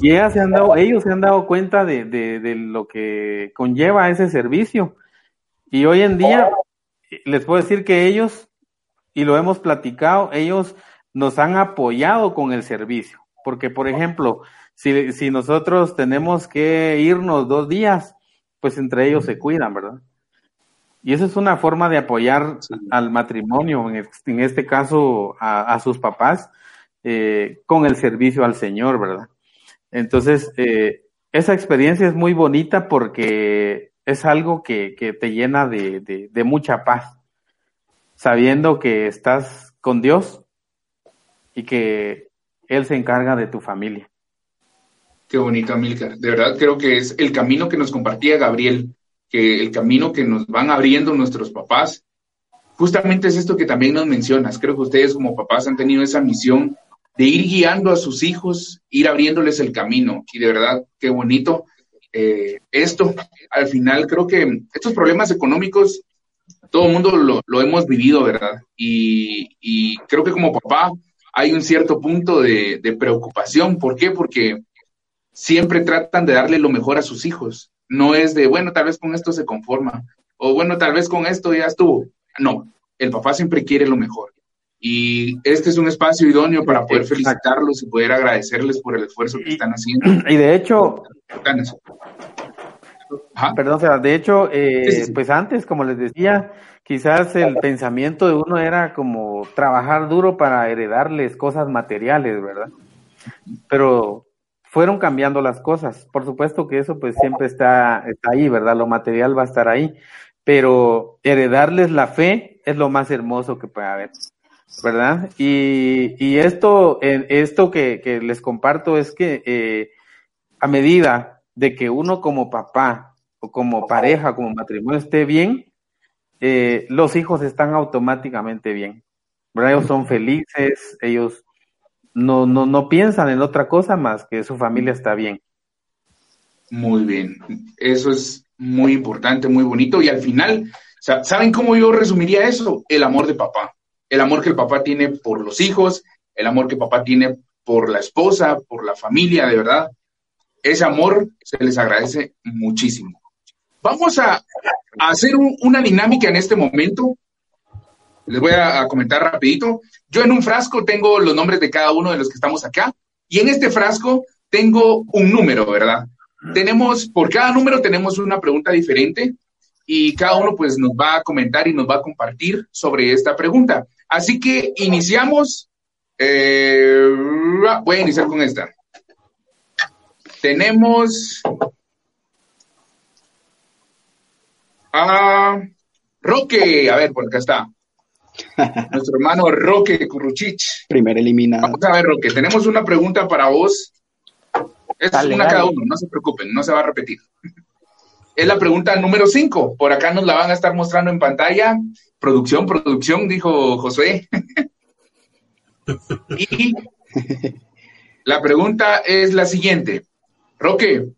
Y ellas se han dado, ellos se han dado cuenta de, de, de lo que conlleva ese servicio. Y hoy en día, les puedo decir que ellos, y lo hemos platicado, ellos nos han apoyado con el servicio. Porque, por ejemplo, si, si nosotros tenemos que irnos dos días, pues entre ellos se cuidan, ¿verdad? Y eso es una forma de apoyar Sí. al matrimonio, en este caso a, a sus papás, eh, con el servicio al Señor, ¿verdad? Entonces, eh, esa experiencia es muy bonita porque es algo que, que te llena de, de, mucha paz, sabiendo que estás con Dios y que Él se encarga de tu familia. Qué bonito, Amilcar. De verdad creo que es el camino que nos compartía Gabriel, que el camino que nos van abriendo nuestros papás, justamente es esto que también nos mencionas. Creo que ustedes como papás han tenido esa misión de ir guiando a sus hijos, ir abriéndoles el camino. Y de verdad, qué bonito. eh, esto, al final, creo que estos problemas económicos, todo el mundo lo, lo hemos vivido, ¿verdad? Y, creo que como papá hay un cierto punto de, de preocupación. ¿Por qué? Porque siempre tratan de darle lo mejor a sus hijos. no es de, bueno, tal vez con esto se conforma, o bueno, tal vez con esto ya estuvo. No, el papá siempre quiere lo mejor. Y este es un espacio idóneo para poder felicitarlos y poder agradecerles por el esfuerzo que están haciendo. Y de hecho. Ajá. Perdón, de hecho, eh, Sí, sí, sí. pues antes, como les decía, quizás el pensamiento de uno era como trabajar duro para heredarles cosas materiales, ¿verdad? Pero fueron cambiando las cosas. Por supuesto que eso pues siempre está, está ahí, ¿verdad? Lo material va a estar ahí, pero heredarles la fe es lo más hermoso que puede haber, ¿verdad? Y, y esto, esto que, que les comparto es que eh, a medida de que uno como papá o como pareja, como matrimonio esté bien, eh, los hijos están automáticamente bien. ¿verdad? Ellos son felices, ellos no, no, no piensan en otra cosa más que su familia está bien. Muy bien. Eso es muy importante, muy bonito. Y al final, sa- ¿saben cómo yo resumiría eso? El amor de papá. El amor que el papá tiene por los hijos, el amor que papá tiene por la esposa, por la familia, de verdad. Ese amor se les agradece muchísimo. Vamos a, hacer un- una dinámica en este momento. Les voy a, a comentar rapidito. Yo en un frasco tengo los nombres de cada uno de los que estamos acá y en este frasco tengo un número, ¿verdad? Tenemos, por cada número tenemos una pregunta diferente y cada uno pues nos va a comentar y nos va a compartir sobre esta pregunta. Así que iniciamos. eh, voy a iniciar con esta. Tenemos a Roque. A ver, por acá está. Nuestro hermano Roque Curruchich. Primer eliminado. Vamos a ver, Roque, tenemos una pregunta para vos. Es Dale, una dale. cada uno, no se preocupen, no se va a repetir. Es la pregunta número 5. Por acá nos la van a estar mostrando en pantalla. Producción, producción, dijo Josué. y la pregunta es la siguiente. Roque,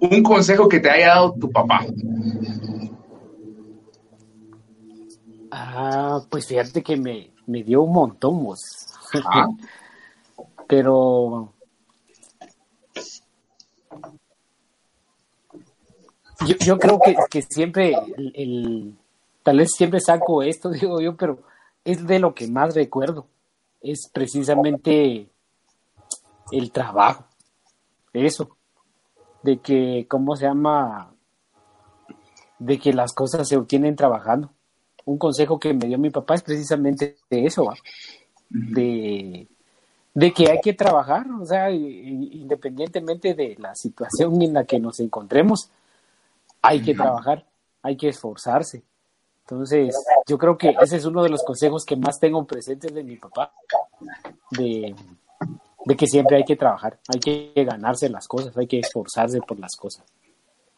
un consejo que te haya dado tu papá. Ah, pues fíjate que me, me dio un montón, vos. Ah, Pero yo, yo creo que, que siempre el, el- tal vez siempre saco esto, digo yo, pero es de lo que más recuerdo. Es precisamente el trabajo. Eso. De que, ¿cómo se llama? De que las cosas se obtienen trabajando. Un consejo que me dio mi papá es precisamente de eso, ¿va? De, de que hay que trabajar, o sea, independientemente de la situación en la que nos encontremos, hay que trabajar, hay que esforzarse. Entonces, yo creo que ese es uno de los consejos que más tengo presentes de mi papá, de, de que siempre hay que trabajar, hay que ganarse las cosas, hay que esforzarse por las cosas.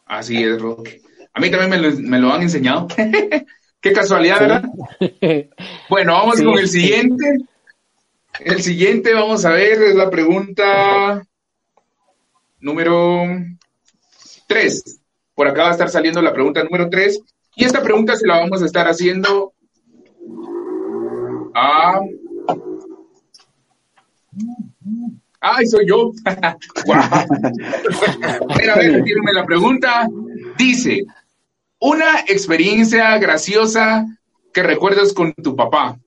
así es, Roque. A mí también me lo, me lo han enseñado. Qué casualidad, ¿verdad? Bueno, vamos Sí. con el siguiente. El siguiente, vamos a ver, es la pregunta número 3. Por acá va a estar saliendo la pregunta número 3. Y esta pregunta se la vamos a estar haciendo a... ¡Ay, soy yo! A ver, a ver, tírenme la pregunta. Dice, una experiencia graciosa que recuerdas con tu papá.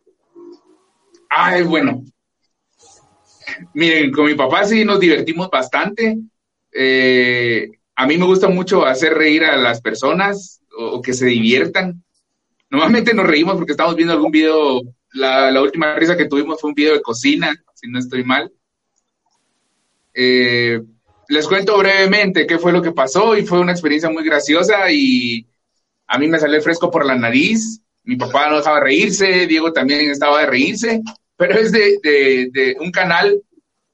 Ay, bueno. Miren, con mi papá sí nos divertimos bastante. Eh, a mí me gusta mucho hacer reír a las personas o, o que se diviertan. Normalmente nos reímos porque estamos viendo algún video. La, la última risa que tuvimos fue un video de cocina, si no estoy mal. Eh, les cuento brevemente qué fue lo que pasó y fue una experiencia muy graciosa y a mí me salió el fresco por la nariz, mi papá no dejaba de reírse, Diego también estaba de reírse, pero es de, de- de un canal,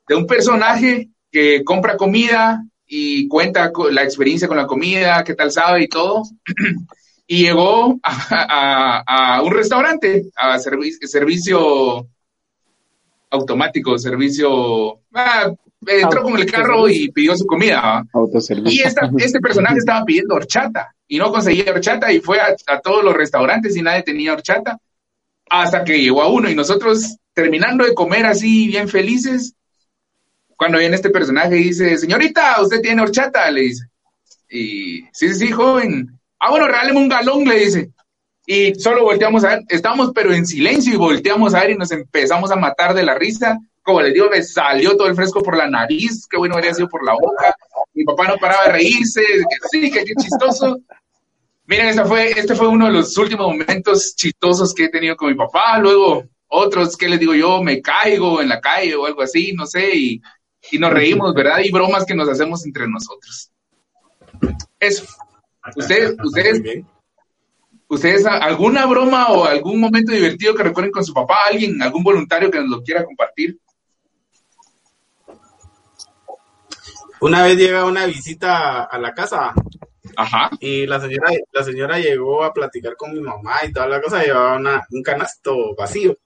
de un personaje que compra comida y cuenta la experiencia con la comida, qué tal sabe y todo. Y llegó a, a- a un restaurante, a servi- servicio automático, servicio... ah, entró con el carro y pidió su comida. Y esta- este personaje estaba pidiendo horchata y no conseguía horchata y fue a, a todos los restaurantes y nadie tenía horchata hasta que llegó a uno y nosotros terminando de comer así bien felices, cuando viene este personaje y dice, señorita, usted tiene horchata, le dice. Y sí, sí, joven. Ah, bueno, regáleme un galón, le dice. Y solo volteamos a ver, estamos pero en silencio y volteamos a ver y nos empezamos a matar de la risa. Como les digo, me salió todo el fresco por la nariz, qué bueno habría sido por la boca. Mi papá no paraba de reírse, sí, que qué chistoso. Miren, fue, este fue uno de los últimos momentos chistosos que he tenido con mi papá. Luego, otros, ¿qué les digo yo? Me caigo en la calle o algo así, no sé, y, y nos reímos, ¿verdad? Y bromas que nos hacemos entre nosotros. Eso. Ustedes, ustedes, ustedes, alguna broma o algún momento divertido que recuerden con su papá, alguien, algún voluntario que nos lo quiera compartir. Una vez llega una visita a la casa Ajá. y la señora, la señora llegó a platicar con mi mamá y toda la cosa, llevaba una- un canasto vacío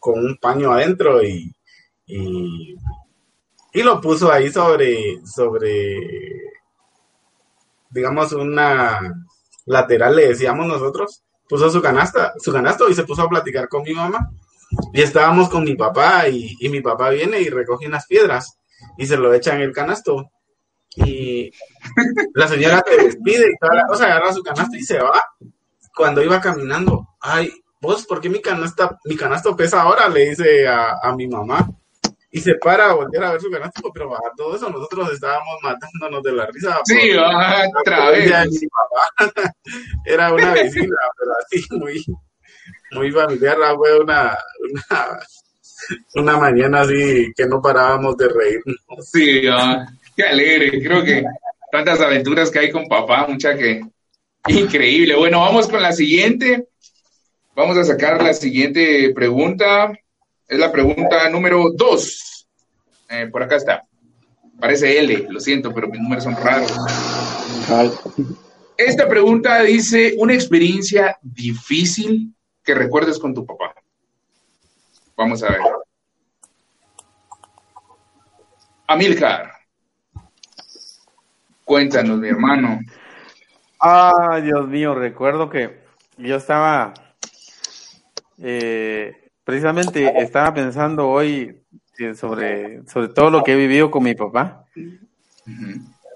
con un paño adentro y, y, y lo puso ahí sobre, sobre, digamos, una lateral, le decíamos nosotros, puso su canasta, su canasto y se puso a platicar con mi mamá. Y estábamos con mi papá y, y mi papá viene y recoge unas piedras y se lo echa en el canasto. Y la señora se despide y toda la cosa, agarra su canasto y se va. Cuando iba caminando, ay, vos, ¿por qué mi canasta, mi canasto pesa ahora? Le dice a, a mi mamá. Y se para a voltear a ver su canasto, pero a todo eso nosotros estábamos matándonos de la risa. Sí, va, otra vez. ya mi papá. Era una vecina, pero así muy, muy familiar. ah, Fue una, una, una mañana así que no parábamos de reír. Sí, va. qué alegre. Creo que tantas aventuras que hay con papá, mucha que increíble. Bueno, vamos con la siguiente. Vamos a sacar la siguiente pregunta. Es la pregunta número dos. Eh, por acá está. Parece L, lo siento, pero mis números son raros. Esta pregunta dice, una experiencia difícil que recuerdes con tu papá. Vamos a ver. Amilcar. Cuéntanos, mi hermano. Ah, Dios mío, recuerdo que yo estaba, eh, precisamente estaba pensando hoy sobre, sobre todo lo que he vivido con mi papá.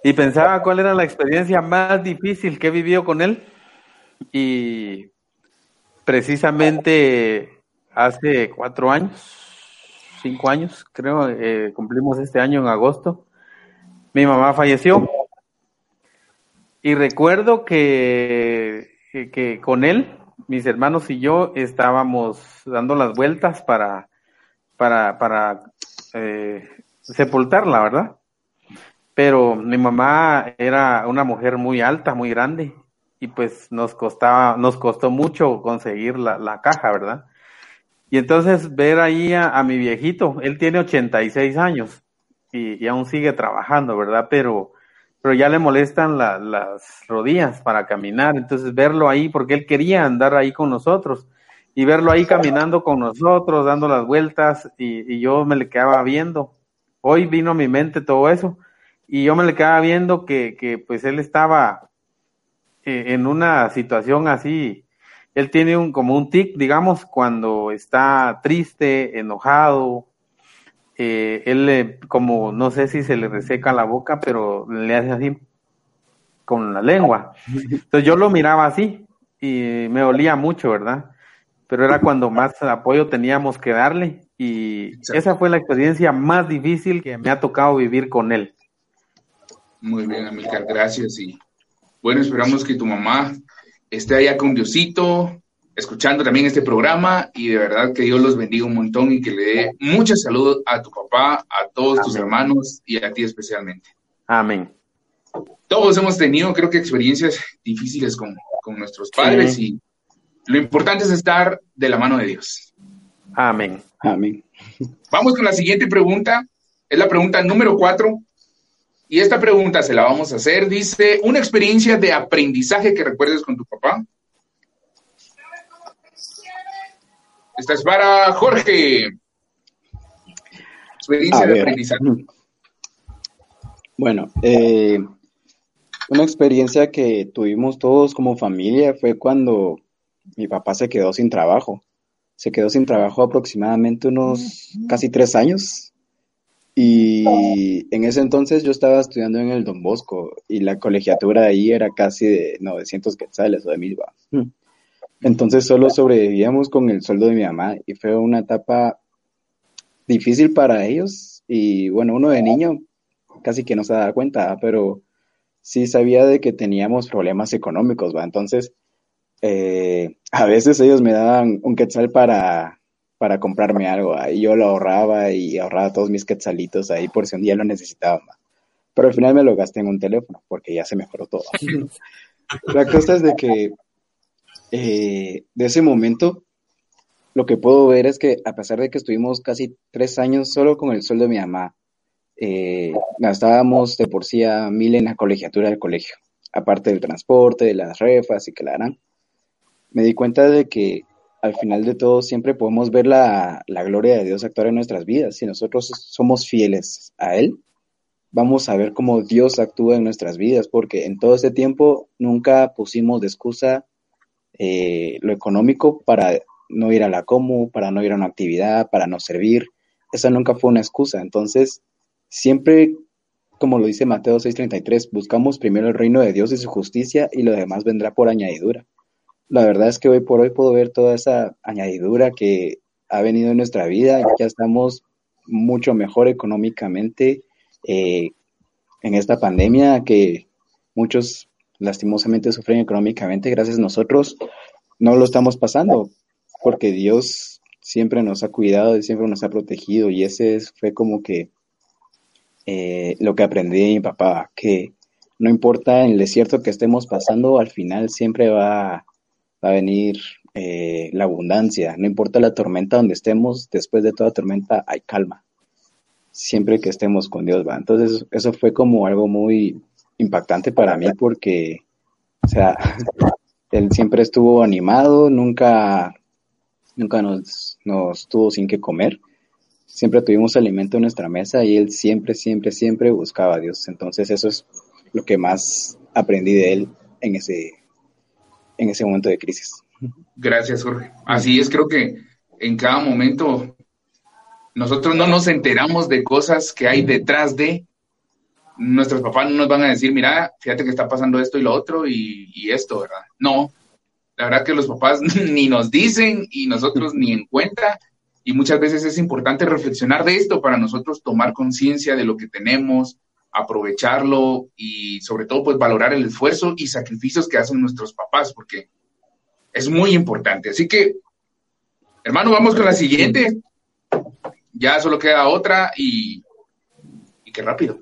Y pensaba cuál era la experiencia más difícil que he vivido con él. Y precisamente hace cuatro años, cinco años, creo, eh, cumplimos este año en agosto, mi mamá falleció. Y recuerdo que, que, que con él, mis hermanos y yo estábamos dando las vueltas para, para, para eh, sepultarla, ¿verdad? Pero mi mamá era una mujer muy alta, muy grande, y pues nos costaba, nos costó mucho conseguir la, la caja, ¿verdad? Y entonces ver ahí a, mi viejito, él tiene 86 años y aún sigue trabajando, ¿verdad? Pero, pero ya le molestan la- las rodillas para caminar, entonces verlo ahí, porque él quería andar ahí con nosotros, y verlo ahí caminando con nosotros, dando las vueltas, y, y yo me le quedaba viendo. Hoy vino a mi mente todo eso, y yo me le quedaba viendo que, que pues él estaba eh, en una situación así, él tiene un como un tic, digamos, cuando está triste, enojado, eh, él le- como no sé si se le reseca la boca, pero le hace así con la lengua. Entonces yo lo miraba así y me olía mucho, ¿verdad? Pero era cuando más apoyo teníamos que darle y Exacto. esa fue la experiencia más difícil que me ha tocado vivir con él. Muy bien, Amilcar, gracias. Y bueno, esperamos que tu mamá esté allá con Diosito, escuchando también este programa y de verdad que Dios los bendiga un montón y que le dé mucha salud a tu papá, a todos tus hermanos y a ti especialmente. Amén. Todos hemos tenido, creo que, experiencias difíciles con, con nuestros padres y lo importante es estar de la mano de Dios. Amén. amén. Vamos con la siguiente pregunta. Es la pregunta número cuatro. Y esta pregunta se la vamos a hacer. Dice, una experiencia de aprendizaje que recuerdes con tu papá. Esta es para Jorge. Experiencia de aprendizaje. Bueno, eh, una experiencia que tuvimos todos como familia fue cuando mi papá se quedó sin trabajo. Se quedó sin trabajo aproximadamente unos casi tres años. Y en ese entonces yo estaba estudiando en el Don Bosco y la colegiatura ahí era casi de 900 quetzales o de mil. va. Entonces solo sobrevivíamos con el sueldo de mi mamá y fue una etapa difícil para ellos. Y bueno, uno de niño casi que no se daba cuenta, pero sí sabía de que teníamos problemas económicos, ¿va? Entonces, eh, a veces ellos me daban un quetzal para, para comprarme algo, ¿va? y yo lo ahorraba y ahorraba todos mis quetzalitos ahí por si un día lo necesitaba, ¿va? Pero al final me lo gasté en un teléfono porque ya se mejoró todo. La cosa es de que eh, de ese momento lo que puedo ver es que a pesar de que estuvimos casi tres años solo con el sueldo de mi mamá, eh, gastábamos de por sí a mil en la colegiatura del colegio, aparte del transporte, de las refas y que la harán. Me di cuenta de que al final de todo siempre podemos ver la, gloria de Dios actuar en nuestras vidas. Si nosotros somos fieles a Él, vamos a ver cómo Dios actúa en nuestras vidas, porque en todo ese tiempo nunca pusimos de excusa eh, lo económico para no ir a la como, para no ir a una actividad, para no servir. Esa nunca fue una excusa. Entonces, siempre, como lo dice Mateo 6:33, buscamos primero el reino de Dios y su justicia y lo demás vendrá por añadidura. La verdad es que hoy por hoy puedo ver toda esa añadidura que ha venido en nuestra vida. Ya estamos mucho mejor económicamente eh, en esta pandemia que muchos lastimosamente sufren económicamente. Gracias a nosotros no lo estamos pasando porque Dios siempre nos ha cuidado y siempre nos ha protegido y ese fue como que eh, lo que aprendí de mi papá, que no importa el desierto que estemos pasando, al final siempre va, va a venir eh, la abundancia, no importa la tormenta donde estemos, después de toda tormenta hay calma, siempre que estemos con Dios, va. Entonces eso fue como algo muy impactante para mí porque, o sea, él siempre estuvo animado, nunca, nunca nos, nos tuvo sin que comer siempre tuvimos alimento en nuestra mesa y él siempre, siempre, siempre buscaba a Dios. Entonces eso es lo que más aprendí de él en ese, en ese momento de crisis. Gracias, Jorge. Así es, creo que en cada momento nosotros no nos enteramos de cosas que hay detrás de nuestros papás no nos van a decir, mira, fíjate que está pasando esto y lo otro y, y esto, ¿verdad? No, la verdad que los papás ni nos dicen y nosotros ni en cuenta y muchas veces es importante reflexionar de esto para nosotros tomar conciencia de lo que tenemos, aprovecharlo y sobre todo pues valorar el esfuerzo y sacrificios que hacen nuestros papás, porque es muy importante. Así que, hermano, vamos con la siguiente. Ya solo queda otra y, y qué rápido.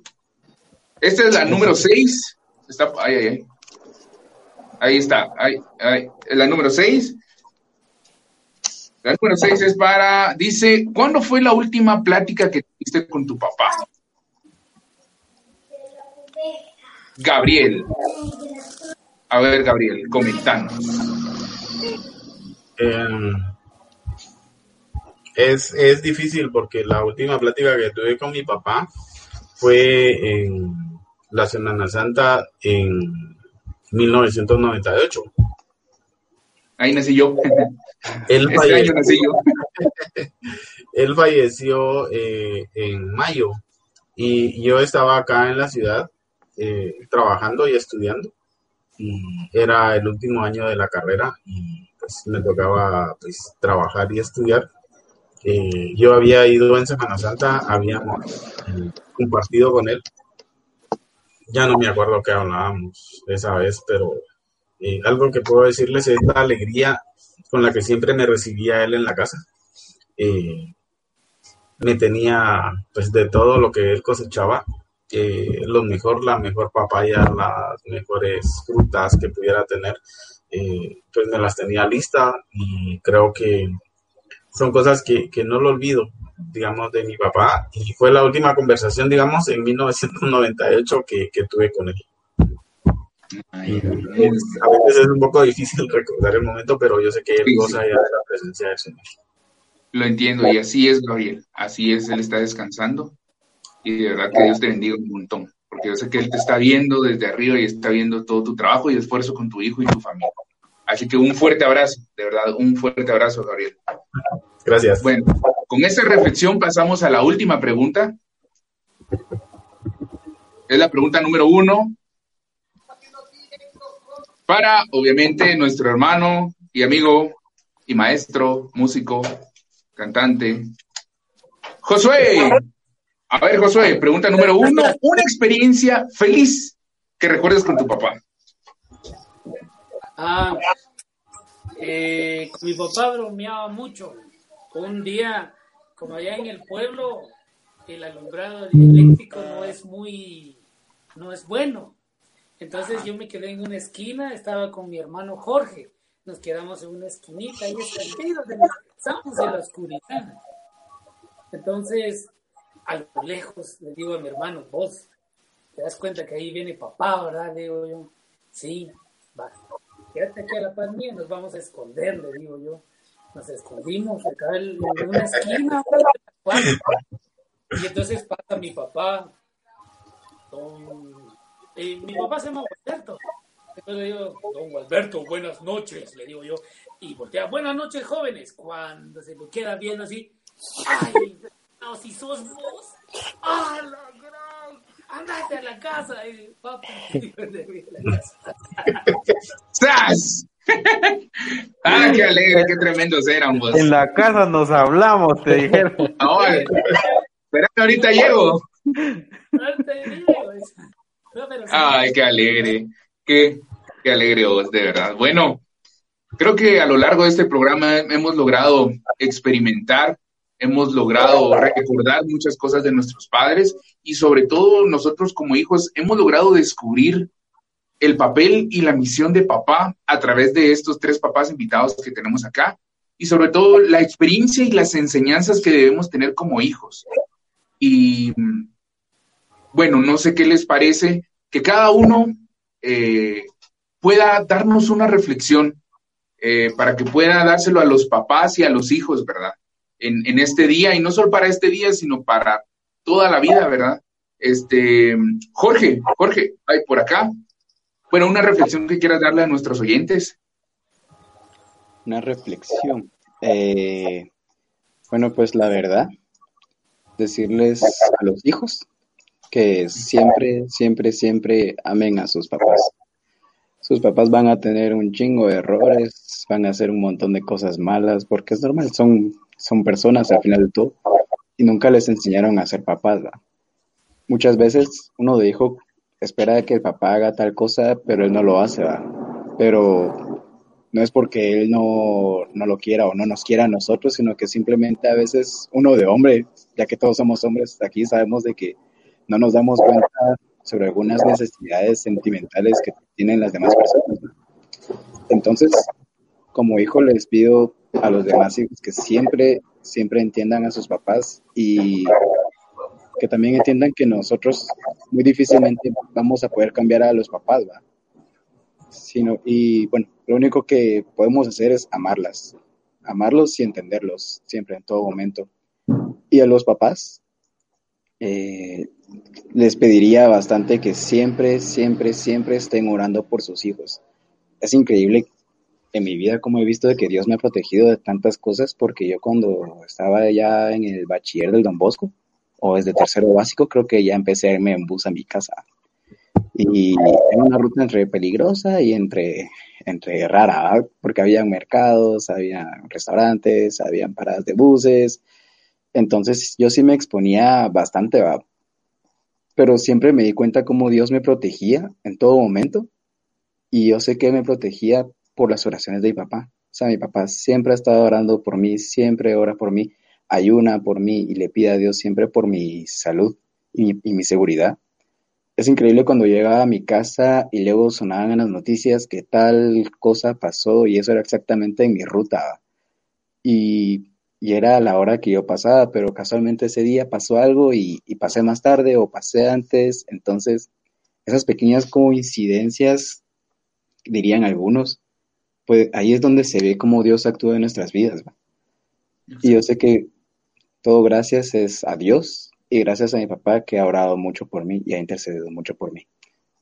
Esta es la número 6. Está, ahí, ahí, ahí. Ahí está. Ahí, ahí. La número 6. La número 6 es para, dice, ¿cuándo fue la última plática que tuviste con tu papá? Gabriel. A ver, Gabriel, comentanos. Eh, es, es difícil porque la última plática que tuve con mi papá fue en la Semana Santa en 1998. Ahí nací yo. Él Este falleció, año nací yo. él falleció eh, en mayo y yo estaba acá en la ciudad eh, trabajando y estudiando y era el último año de la carrera y pues me tocaba pues trabajar y estudiar. Eh, yo había ido en Semana Santa, habíamos compartido con él. Ya no me acuerdo qué hablábamos esa vez, pero eh, algo que puedo decirles es la alegría con la que siempre me recibía él en la casa. Eh, me tenía pues de todo lo que él cosechaba, lo mejor, la mejor papaya, las mejores frutas que pudiera tener, eh, pues me las tenía lista y creo que son cosas que, que no lo olvido, digamos, de mi papá y fue la última conversación, digamos, en 1998 que, que tuve con él. Ay, Es- a veces es un poco difícil recordar el momento, pero yo sé que él Sí, goza sí. ya de la presencia del Señor. Lo entiendo, y así es, Gabriel. Así es, él está descansando. Y de verdad que Dios te bendiga un montón. Porque yo sé que él te está viendo desde arriba y está viendo todo tu trabajo y esfuerzo con tu hijo y tu familia. Así que un fuerte abrazo, de verdad, un fuerte abrazo, Gabriel. Gracias. Bueno, con esta reflexión pasamos a la última pregunta. Es la pregunta número uno. Para, obviamente, nuestro hermano y amigo y maestro, músico, cantante, Josué. A ver, Josué, pregunta número uno. Una experiencia feliz que recuerdes con tu papá. Ah, eh, mi papá bromeaba mucho. Un día, como allá en el pueblo, el alumbrado eléctrico no es muy, no es bueno. Entonces yo me quedé en una esquina, estaba con mi hermano Jorge. Nos quedamos en una esquinita ahí escondidos, estábamos en la oscuridad. Entonces, a lo lejos le digo a mi hermano, vos, te das cuenta que ahí viene papá, ¿verdad? Le digo yo, sí, va, quédate aquí a la paz mía, nos vamos a esconder, le digo yo. Nos escondimos acá en una esquina, y entonces pasa mi papá, don- mi papá se llama Alberto. Entonces le digo, don Alberto, buenas noches, le digo yo. Y voltea, buenas noches, jóvenes. Cuando se me queda viendo así, ay, no, si sos vos, ¡ah, la gran! Andate a la casa. Y, papi, de la casa. ¡Sas! ¡Ah, qué alegre, qué tremendos eran vos! En la casa nos hablamos, te dijeron. Ahora, espérame, ahorita llego. Ay, qué alegre, qué, qué alegre vos, de verdad. Bueno, creo que a lo largo de este programa hemos logrado experimentar, hemos logrado recordar muchas cosas de nuestros padres y sobre todo nosotros como hijos hemos logrado descubrir el papel y la misión de papá a través de estos tres papás invitados que tenemos acá y sobre todo la experiencia y las enseñanzas que debemos tener como hijos. Y mm, bueno, no sé qué les parece que cada uno eh, pueda darnos una reflexión eh, para que pueda dárselo a los papás y a los hijos, ¿verdad? En, en este día, y no solo para este día, sino para toda la vida, ¿verdad? Este, Jorge, Jorge, hay por acá. Bueno, una reflexión que quieras darle a nuestros oyentes. Una reflexión. Eh, bueno, pues la verdad, decirles a los hijos que siempre, siempre, siempre amen a sus papás. Sus papás van a tener un chingo de errores, van a hacer un montón de cosas malas, porque es normal, son, son personas al final de todo, y nunca les enseñaron a ser papás. Muchas veces uno de espera que el papá haga tal cosa, pero él no lo hace, ¿va? Pero no es porque él no, no lo quiera o no nos quiera a nosotros, sino que simplemente a veces uno de hombre, ya que todos somos hombres, aquí sabemos de que no nos damos cuenta sobre algunas necesidades sentimentales que tienen las demás personas. Entonces, como hijo, les pido a los demás hijos que siempre, siempre entiendan a sus papás y que también entiendan que nosotros muy difícilmente vamos a poder cambiar a los papás, ¿va? Sino, y bueno, lo único que podemos hacer es amarlas, amarlos y entenderlos siempre, en todo momento. Y a los papás, eh, les pediría bastante que siempre, siempre, siempre estén orando por sus hijos. Es increíble en mi vida como he visto de que Dios me ha protegido de tantas cosas, porque yo cuando estaba ya en el bachiller del Don Bosco, o desde tercero básico, creo que ya empecé a irme en bus a mi casa. Y era una ruta entre peligrosa y entre, entre rara, porque había mercados, había restaurantes, habían paradas de buses. Entonces yo sí me exponía bastante, pero siempre me di cuenta cómo Dios me protegía en todo momento. Y yo sé que me protegía por las oraciones de mi papá. O sea, mi papá siempre ha estado orando por mí, siempre ora por mí, ayuna por mí y le pide a Dios siempre por mi salud y, y mi seguridad. Es increíble cuando llegaba a mi casa y luego sonaban en las noticias que tal cosa pasó y eso era exactamente en mi ruta. Y, y era a la hora que yo pasaba, pero casualmente ese día pasó algo y, y pasé más tarde o pasé antes. Entonces, esas pequeñas coincidencias, dirían algunos, pues ahí es donde se ve cómo Dios actúa en nuestras vidas. ¿va? Y yo sé que todo gracias es a Dios y gracias a mi papá que ha orado mucho por mí y ha intercedido mucho por mí.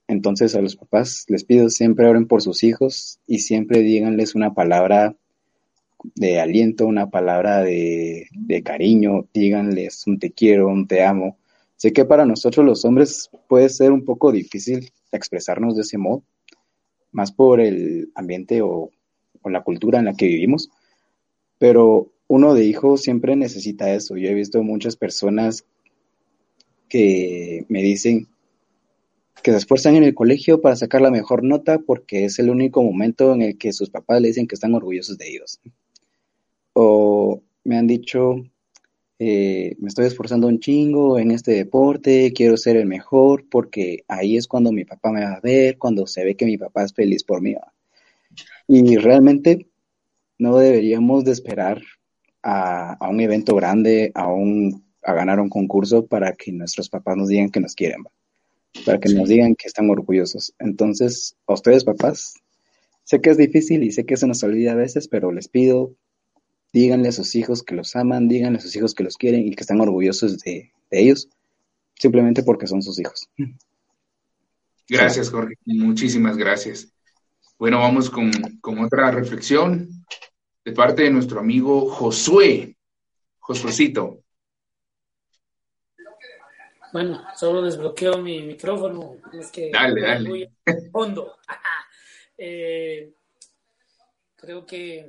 Entonces a los papás les pido siempre oren por sus hijos y siempre díganles una palabra de aliento, una palabra de, cariño, díganles un te quiero, un te amo, Sé que para nosotros los hombres puede ser un poco difícil expresarnos de ese modo, más por el ambiente o, o la cultura en la que vivimos, pero uno de hijo siempre necesita eso. Yo he visto muchas personas que me dicen que se esfuerzan en el colegio para sacar la mejor nota porque es el único momento en el que sus papás le dicen que están orgullosos de ellos. O me han dicho, eh, me estoy esforzando un chingo en este deporte, quiero ser el mejor porque ahí es cuando mi papá me va a ver, cuando se ve que mi papá es feliz por mí. Y realmente no deberíamos de esperar a, a un evento grande, a, un, a ganar un concurso para que nuestros papás nos digan que nos quieren, para que nos digan que están orgullosos. Entonces, a ustedes papás, sé que es difícil y sé que se nos olvida a veces, pero les pido, díganle a sus hijos que los aman, díganle a sus hijos que los quieren y que están orgullosos de, de ellos, simplemente porque son sus hijos. Gracias, Jorge. Muchísimas gracias. Bueno, vamos con, con otra reflexión de parte de nuestro amigo Josué. Josuecito. Bueno, solo desbloqueo mi micrófono. Es que Dale, dale. muy hondo. Eh, creo que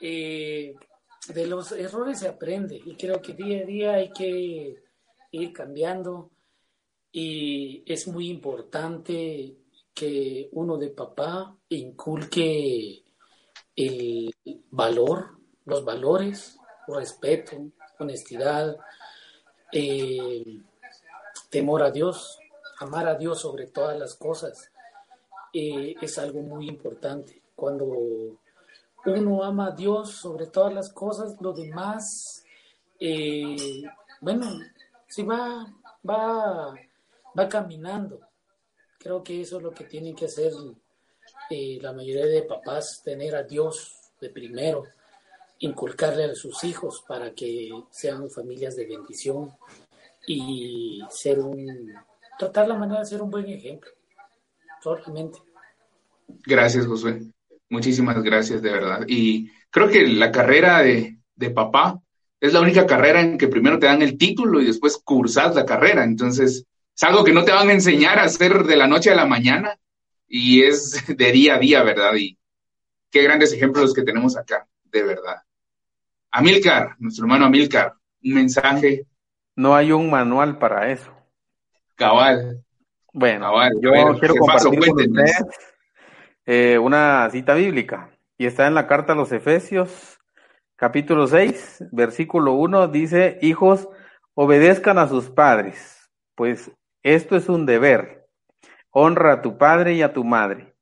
eh, de los errores se aprende y creo que día a día hay que ir cambiando y es muy importante que uno de papá inculque el valor, los valores, respeto, honestidad, eh, temor a Dios, amar a Dios sobre todas las cosas, eh, es algo muy importante. Cuando uno ama a Dios sobre todas las cosas, lo demás, eh, bueno, si va, va, va caminando. Creo que eso es lo que tienen que hacer eh, la mayoría de papás, tener a Dios de primero, inculcarle a sus hijos para que sean familias de bendición y ser un, tratar la manera de ser un buen ejemplo, solamente. Gracias, Josué. Muchísimas gracias, de verdad. Y creo que la carrera de, de papá es la única carrera en que primero te dan el título y después cursas la carrera. Entonces, es algo que no te van a enseñar a hacer de la noche a la mañana y es de día a día, ¿verdad? Y qué grandes ejemplos los que tenemos acá, de verdad. Amilcar, nuestro hermano Amilcar, un mensaje No hay un manual para eso. cabal. Bueno, cabal. yo ver, quiero compartir con ustedes eh, una cita bíblica y está en la carta a los Efesios, capítulo 6, versículo 1, dice, hijos, obedezcan a sus padres, pues esto es un deber. Honra a tu padre y a tu madre.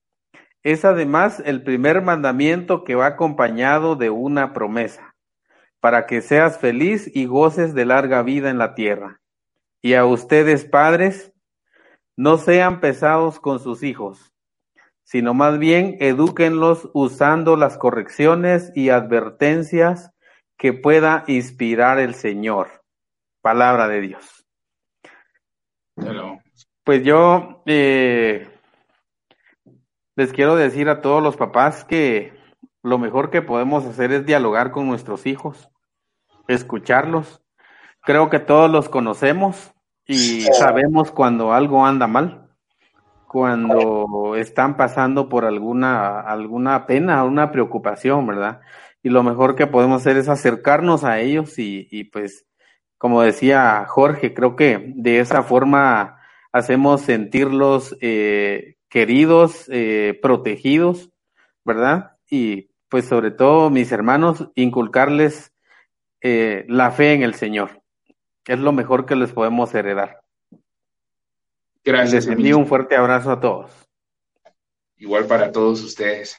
Es además el primer mandamiento que va acompañado de una promesa, para que seas feliz y goces de larga vida en la tierra. Y a ustedes, padres, no sean pesados con sus hijos, sino más bien edúquenlos usando las correcciones y advertencias que pueda inspirar el Señor. Palabra de Dios. Pues yo eh, les quiero decir a todos los papás que lo mejor que podemos hacer es dialogar con nuestros hijos, escucharlos. Creo que todos los conocemos y sabemos cuando algo anda mal, cuando están pasando por alguna, alguna pena, una preocupación, ¿verdad? Y lo mejor que podemos hacer es acercarnos a ellos y, y pues, como decía Jorge, creo que de esa forma hacemos sentirlos eh, queridos, eh, protegidos, ¿verdad? Y pues sobre todo, mis hermanos, inculcarles eh, la fe en el Señor. Es lo mejor que les podemos heredar. Gracias, Les envío un fuerte abrazo a todos. Igual para todos ustedes.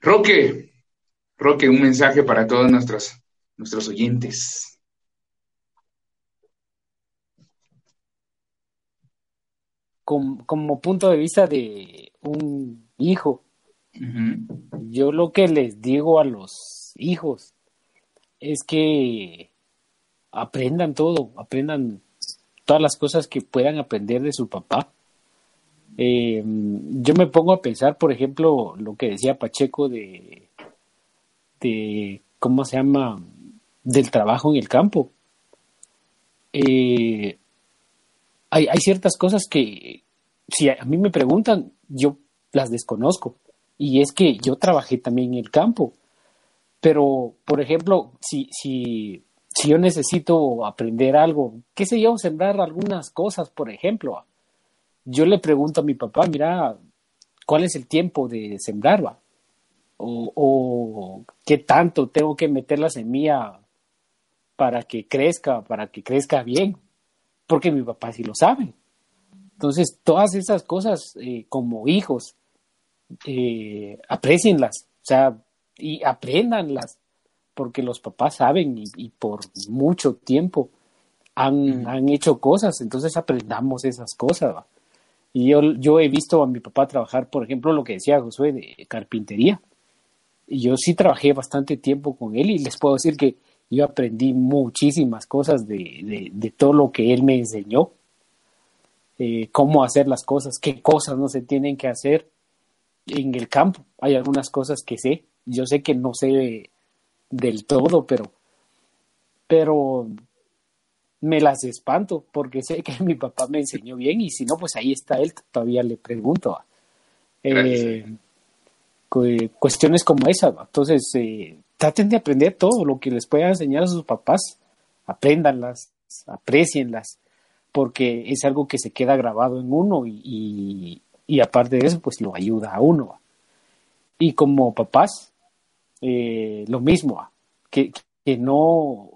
Roque, Roque, un mensaje para todos nuestros, nuestros oyentes. Com- como punto de vista de un hijo, yo lo que les digo a los hijos es que aprendan todo, aprendan todas las cosas que puedan aprender de su papá. Eh, yo me pongo a pensar, por ejemplo, lo que decía Pacheco de, de, ¿cómo se llama? Del trabajo en el campo. eh, hay, ciertas cosas que si a mí me preguntan, yo las desconozco. Y es que yo trabajé también en el campo. Pero, por ejemplo, si, si, si yo necesito aprender algo, qué sé yo, sembrar algunas cosas, por ejemplo, yo le pregunto a mi papá, mira, ¿cuál es el tiempo de sembrar? va? O, o qué tanto tengo que meter la semilla para que crezca, para que crezca bien, porque mi papá sí lo sabe. Entonces, todas esas cosas eh, como hijos, eh, aprecienlas, o sea, y apréndanlas, porque los papás saben y, y por mucho tiempo han, han, hecho cosas, entonces aprendamos esas cosas. ¿va? Y yo, yo he visto a mi papá trabajar, por ejemplo, lo que decía Josué de carpintería. Y yo sí trabajé bastante tiempo con él y les puedo decir que yo aprendí muchísimas cosas de, de, de todo lo que él me enseñó. Eh, cómo hacer las cosas, qué cosas no se tienen que hacer en el campo. Hay algunas cosas que sé, yo sé que no sé de, del todo, pero, pero me las espanto porque sé que mi papá me enseñó bien y si no, pues ahí está él, todavía le pregunto. Eh, cuestiones como esa, entonces eh, traten de aprender todo lo que les pueda enseñar a sus papás, apréndanlas, aprecienlas porque es algo que se queda grabado en uno y, aparte de eso, pues lo ayuda a uno. Y como papás, eh, lo mismo, que, que no,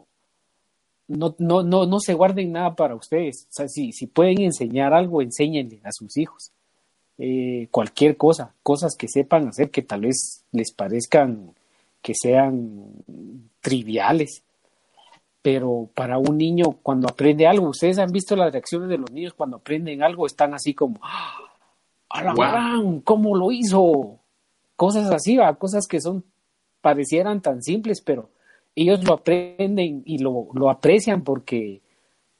no, no, no, no se guarden nada para ustedes. O sea, si, si pueden enseñar algo, enséñenle a sus hijos. Eh, cualquier cosa, cosas que sepan hacer que tal vez les parezcan que sean triviales, pero para un niño cuando aprende algo, ustedes han visto las reacciones de los niños cuando aprenden algo, están así como, ¡Ah! ¡A la wow. ¿Cómo lo hizo? Cosas así, ¿va? cosas que son, parecieran tan simples, pero ellos lo aprenden y lo, lo aprecian porque,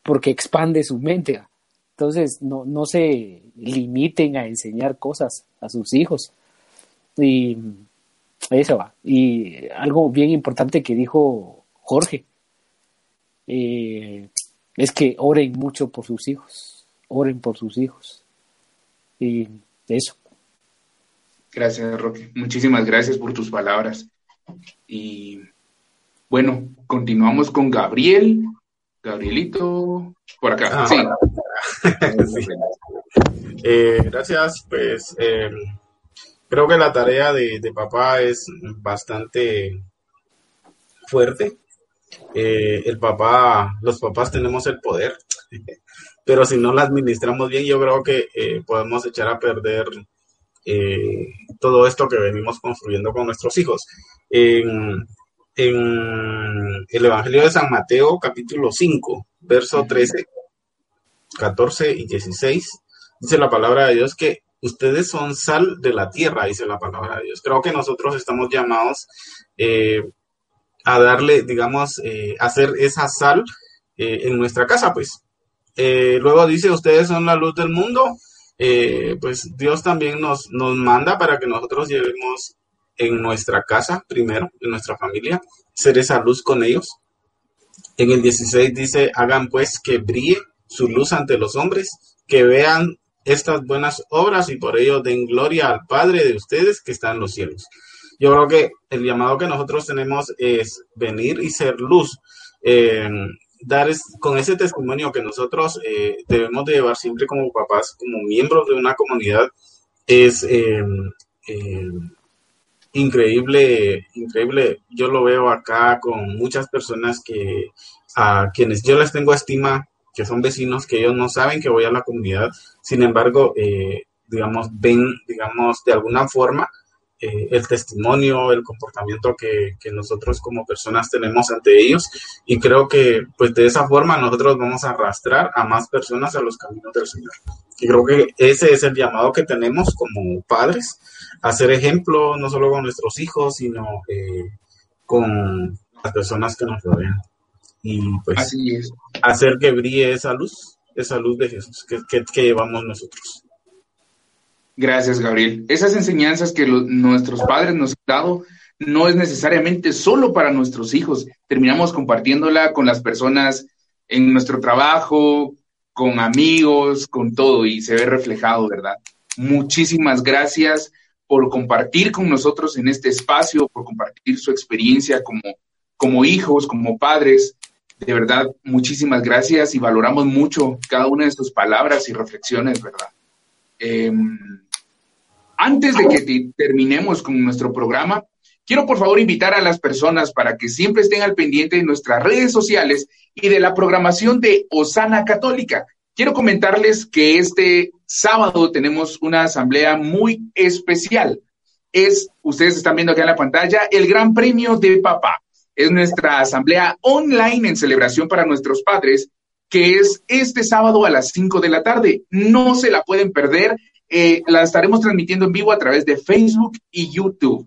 porque expande su mente. ¿va? Entonces, no, no se limiten a enseñar cosas a sus hijos. Y eso va. Y algo bien importante que dijo Jorge, eh, es que oren mucho por sus hijos, oren por sus hijos. Y eso. Gracias, Roque. Muchísimas gracias por tus palabras. Y bueno, continuamos con Gabriel. Gabrielito, por acá. Ah, sí. eh, gracias, pues eh, creo que la tarea de, papá es bastante fuerte. Eh, el papá, los papás tenemos el poder, pero si no la administramos bien, yo creo que eh, podemos echar a perder eh, todo esto que venimos construyendo con nuestros hijos. En, en, el Evangelio de San Mateo, capítulo 5, verso 13, 14 y 16, dice la palabra de Dios que ustedes son sal de la tierra, dice la palabra de Dios. Creo que nosotros estamos llamados eh, a darle, digamos, eh, hacer esa sal eh, en nuestra casa, pues. Luego dice, ustedes son la luz del mundo, pues Dios también nos, nos manda para que nosotros llevemos en nuestra casa, primero, en nuestra familia, ser esa luz con ellos. En el 16 dice, hagan pues que brille su luz ante los hombres, que vean estas buenas obras y por ello den gloria al Padre de ustedes que está en los cielos. Yo creo que el llamado que nosotros tenemos es venir y ser luz. Eh, dar es, con ese testimonio que nosotros eh, debemos de llevar siempre como papás, como miembros de una comunidad, es eh, increíble, increíble. Yo lo veo acá con muchas personas que a quienes yo les tengo estima, que son vecinos, que ellos no saben que voy a la comunidad, sin embargo, eh, digamos, ven, digamos, de alguna forma eh, el testimonio, el comportamiento que, que, nosotros como personas tenemos ante ellos y creo que pues de esa forma nosotros vamos a arrastrar a más personas a los caminos del Señor. Y creo que ese es el llamado que tenemos como padres, a ser ejemplo no solo con nuestros hijos, sino eh, con las personas que nos rodean. Y pues hacer que brille esa luz, esa luz de Jesús que, que, que llevamos nosotros. Gracias, Gabriel. Esas enseñanzas que lo, nuestros padres nos han dado no es necesariamente solo para nuestros hijos. Terminamos compartiéndola con las personas en nuestro trabajo, con amigos, con todo, y se ve reflejado, ¿verdad? Muchísimas gracias por compartir con nosotros en este espacio, por compartir su experiencia como, como hijos, como padres. De verdad, muchísimas gracias y valoramos mucho cada una de sus palabras y reflexiones, ¿verdad? Em, antes de que te- terminemos con nuestro programa, quiero por favor invitar a las personas para que siempre estén al pendiente de nuestras redes sociales y de la programación de Osana Católica. Quiero comentarles que este sábado tenemos una asamblea muy especial. Es, ustedes están viendo acá en la pantalla, el Gran Premio de Papá. Es nuestra asamblea online en celebración para nuestros padres, que es este sábado a las 5 de la tarde. No se la pueden perder. Eh, la estaremos transmitiendo en vivo a través de Facebook y YouTube.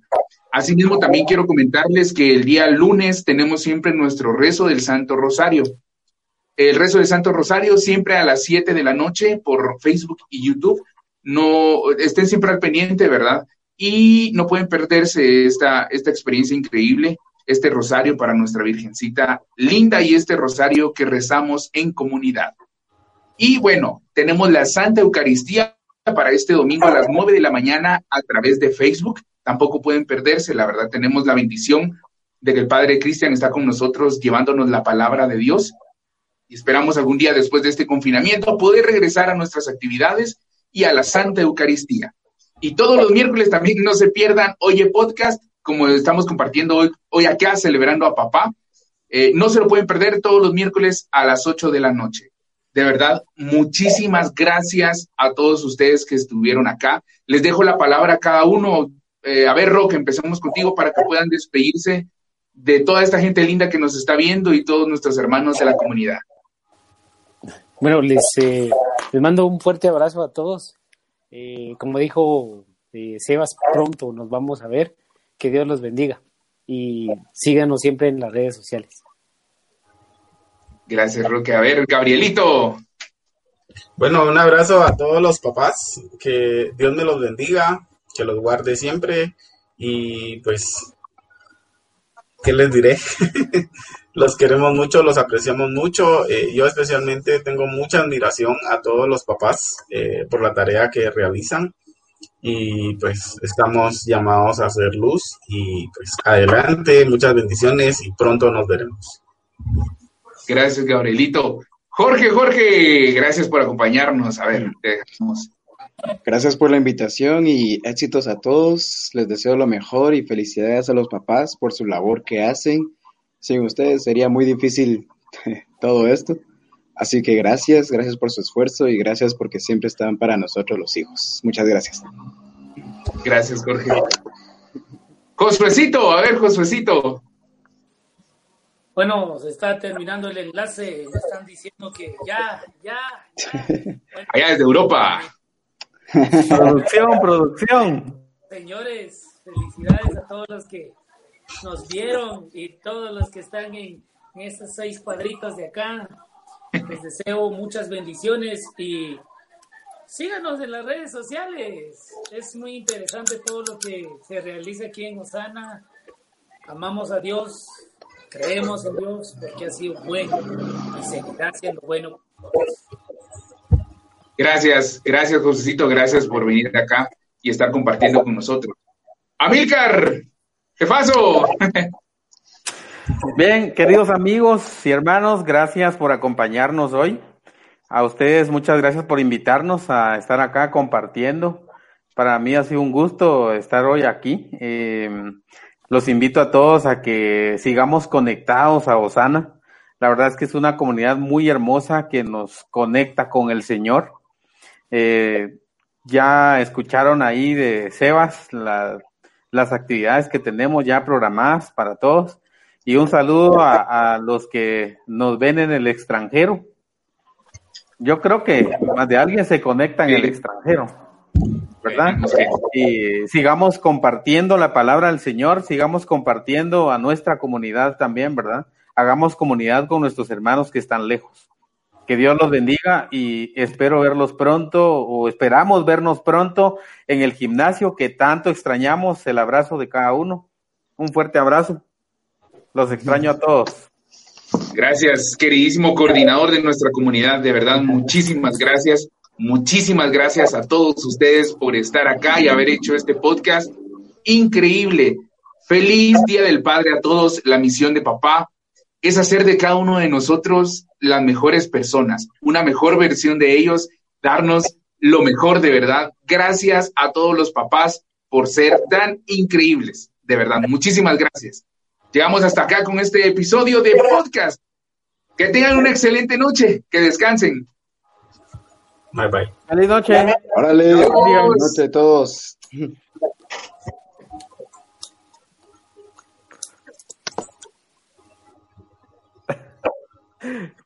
Asimismo, también quiero comentarles que el día lunes tenemos siempre nuestro rezo del Santo Rosario. El rezo del Santo Rosario siempre a las 7 de la noche por Facebook y YouTube. No estén siempre al pendiente, ¿verdad? Y no pueden perderse esta, esta experiencia increíble, este rosario para nuestra Virgencita linda y este rosario que rezamos en comunidad. Y bueno, tenemos la Santa Eucaristía para este domingo a las 9 de la mañana a través de Facebook. Tampoco pueden perderse, la verdad, tenemos la bendición de que el Padre Cristian está con nosotros llevándonos la palabra de Dios. Y esperamos algún día después de este confinamiento poder regresar a nuestras actividades y a la Santa Eucaristía. Y todos los miércoles también no se pierdan Oye Podcast, como estamos compartiendo hoy, hoy acá, celebrando a papá. Eh, no se lo pueden perder todos los miércoles a las 8 de la noche. De verdad, muchísimas gracias a todos ustedes que estuvieron acá. Les dejo la palabra a cada uno. Eh, a ver, Roque, empecemos contigo para que puedan despedirse de toda esta gente linda que nos está viendo y todos nuestros hermanos de la comunidad. Bueno, les, eh, les mando un fuerte abrazo a todos. Eh, como dijo eh, Sebas, pronto nos vamos a ver. Que Dios los bendiga. Y síganos siempre en las redes sociales. Gracias, Roque. A ver, Gabrielito. Bueno, un abrazo a todos los papás, que Dios me los bendiga, que los guarde siempre y pues, ¿qué les diré? los queremos mucho, los apreciamos mucho. Eh, yo especialmente tengo mucha admiración a todos los papás eh, por la tarea que realizan y pues estamos llamados a hacer luz y pues adelante, muchas bendiciones y pronto nos veremos. Gracias, Gabrielito. Jorge, Jorge, gracias por acompañarnos. A ver, te dejamos. Gracias por la invitación y éxitos a todos. Les deseo lo mejor y felicidades a los papás por su labor que hacen. Sin ustedes sería muy difícil todo esto. Así que gracias, gracias por su esfuerzo y gracias porque siempre están para nosotros los hijos. Muchas gracias. Gracias, Jorge. Josuecito, a ver, Josuecito. Bueno, se está terminando el enlace. Me están diciendo que ya, ya, ya. Bueno, Allá desde Europa. Producción, producción. señores, felicidades a todos los que nos vieron y todos los que están en, en estos seis cuadritos de acá. Les deseo muchas bendiciones y síganos en las redes sociales. Es muy interesante todo lo que se realiza aquí en Osana. Amamos a Dios, creemos en Dios porque ha sido bueno y seguirá siendo bueno. Gracias, gracias, Josuecito. Gracias por venir acá y estar compartiendo con nosotros. Amílcar, jefazo. Bien, queridos amigos y hermanos, gracias por acompañarnos hoy. A ustedes muchas gracias por invitarnos a estar acá compartiendo. Para mí ha sido un gusto estar hoy aquí. Eh, los invito a todos a que sigamos conectados a Osana. La verdad es que es una comunidad muy hermosa que nos conecta con el Señor. Eh, ya escucharon ahí de Sebas la- las actividades que tenemos ya programadas para todos. Y un saludo a, a los que nos ven en el extranjero. Yo creo que más de alguien se conecta en el extranjero, ¿verdad? Y sigamos compartiendo la palabra del Señor, sigamos compartiendo a nuestra comunidad también, ¿verdad? Hagamos comunidad con nuestros hermanos que están lejos. Que Dios los bendiga y espero verlos pronto o esperamos vernos pronto en el gimnasio que tanto extrañamos el abrazo de cada uno. Un fuerte abrazo. Los extraño a todos. Gracias, queridísimo coordinador de nuestra comunidad. De verdad, muchísimas gracias. Muchísimas gracias a todos ustedes por estar acá y haber hecho este podcast. Increíble. Feliz Día del Padre a todos. La misión de papá es hacer de cada uno de nosotros las mejores personas, una mejor versión de ellos, darnos lo mejor de verdad. Gracias a todos los papás por ser tan increíbles. De verdad, muchísimas gracias. Llegamos hasta acá con este episodio de podcast. Que tengan una excelente noche, que descansen. Bye bye. Feliz noche. Órale, buenas noches a todos.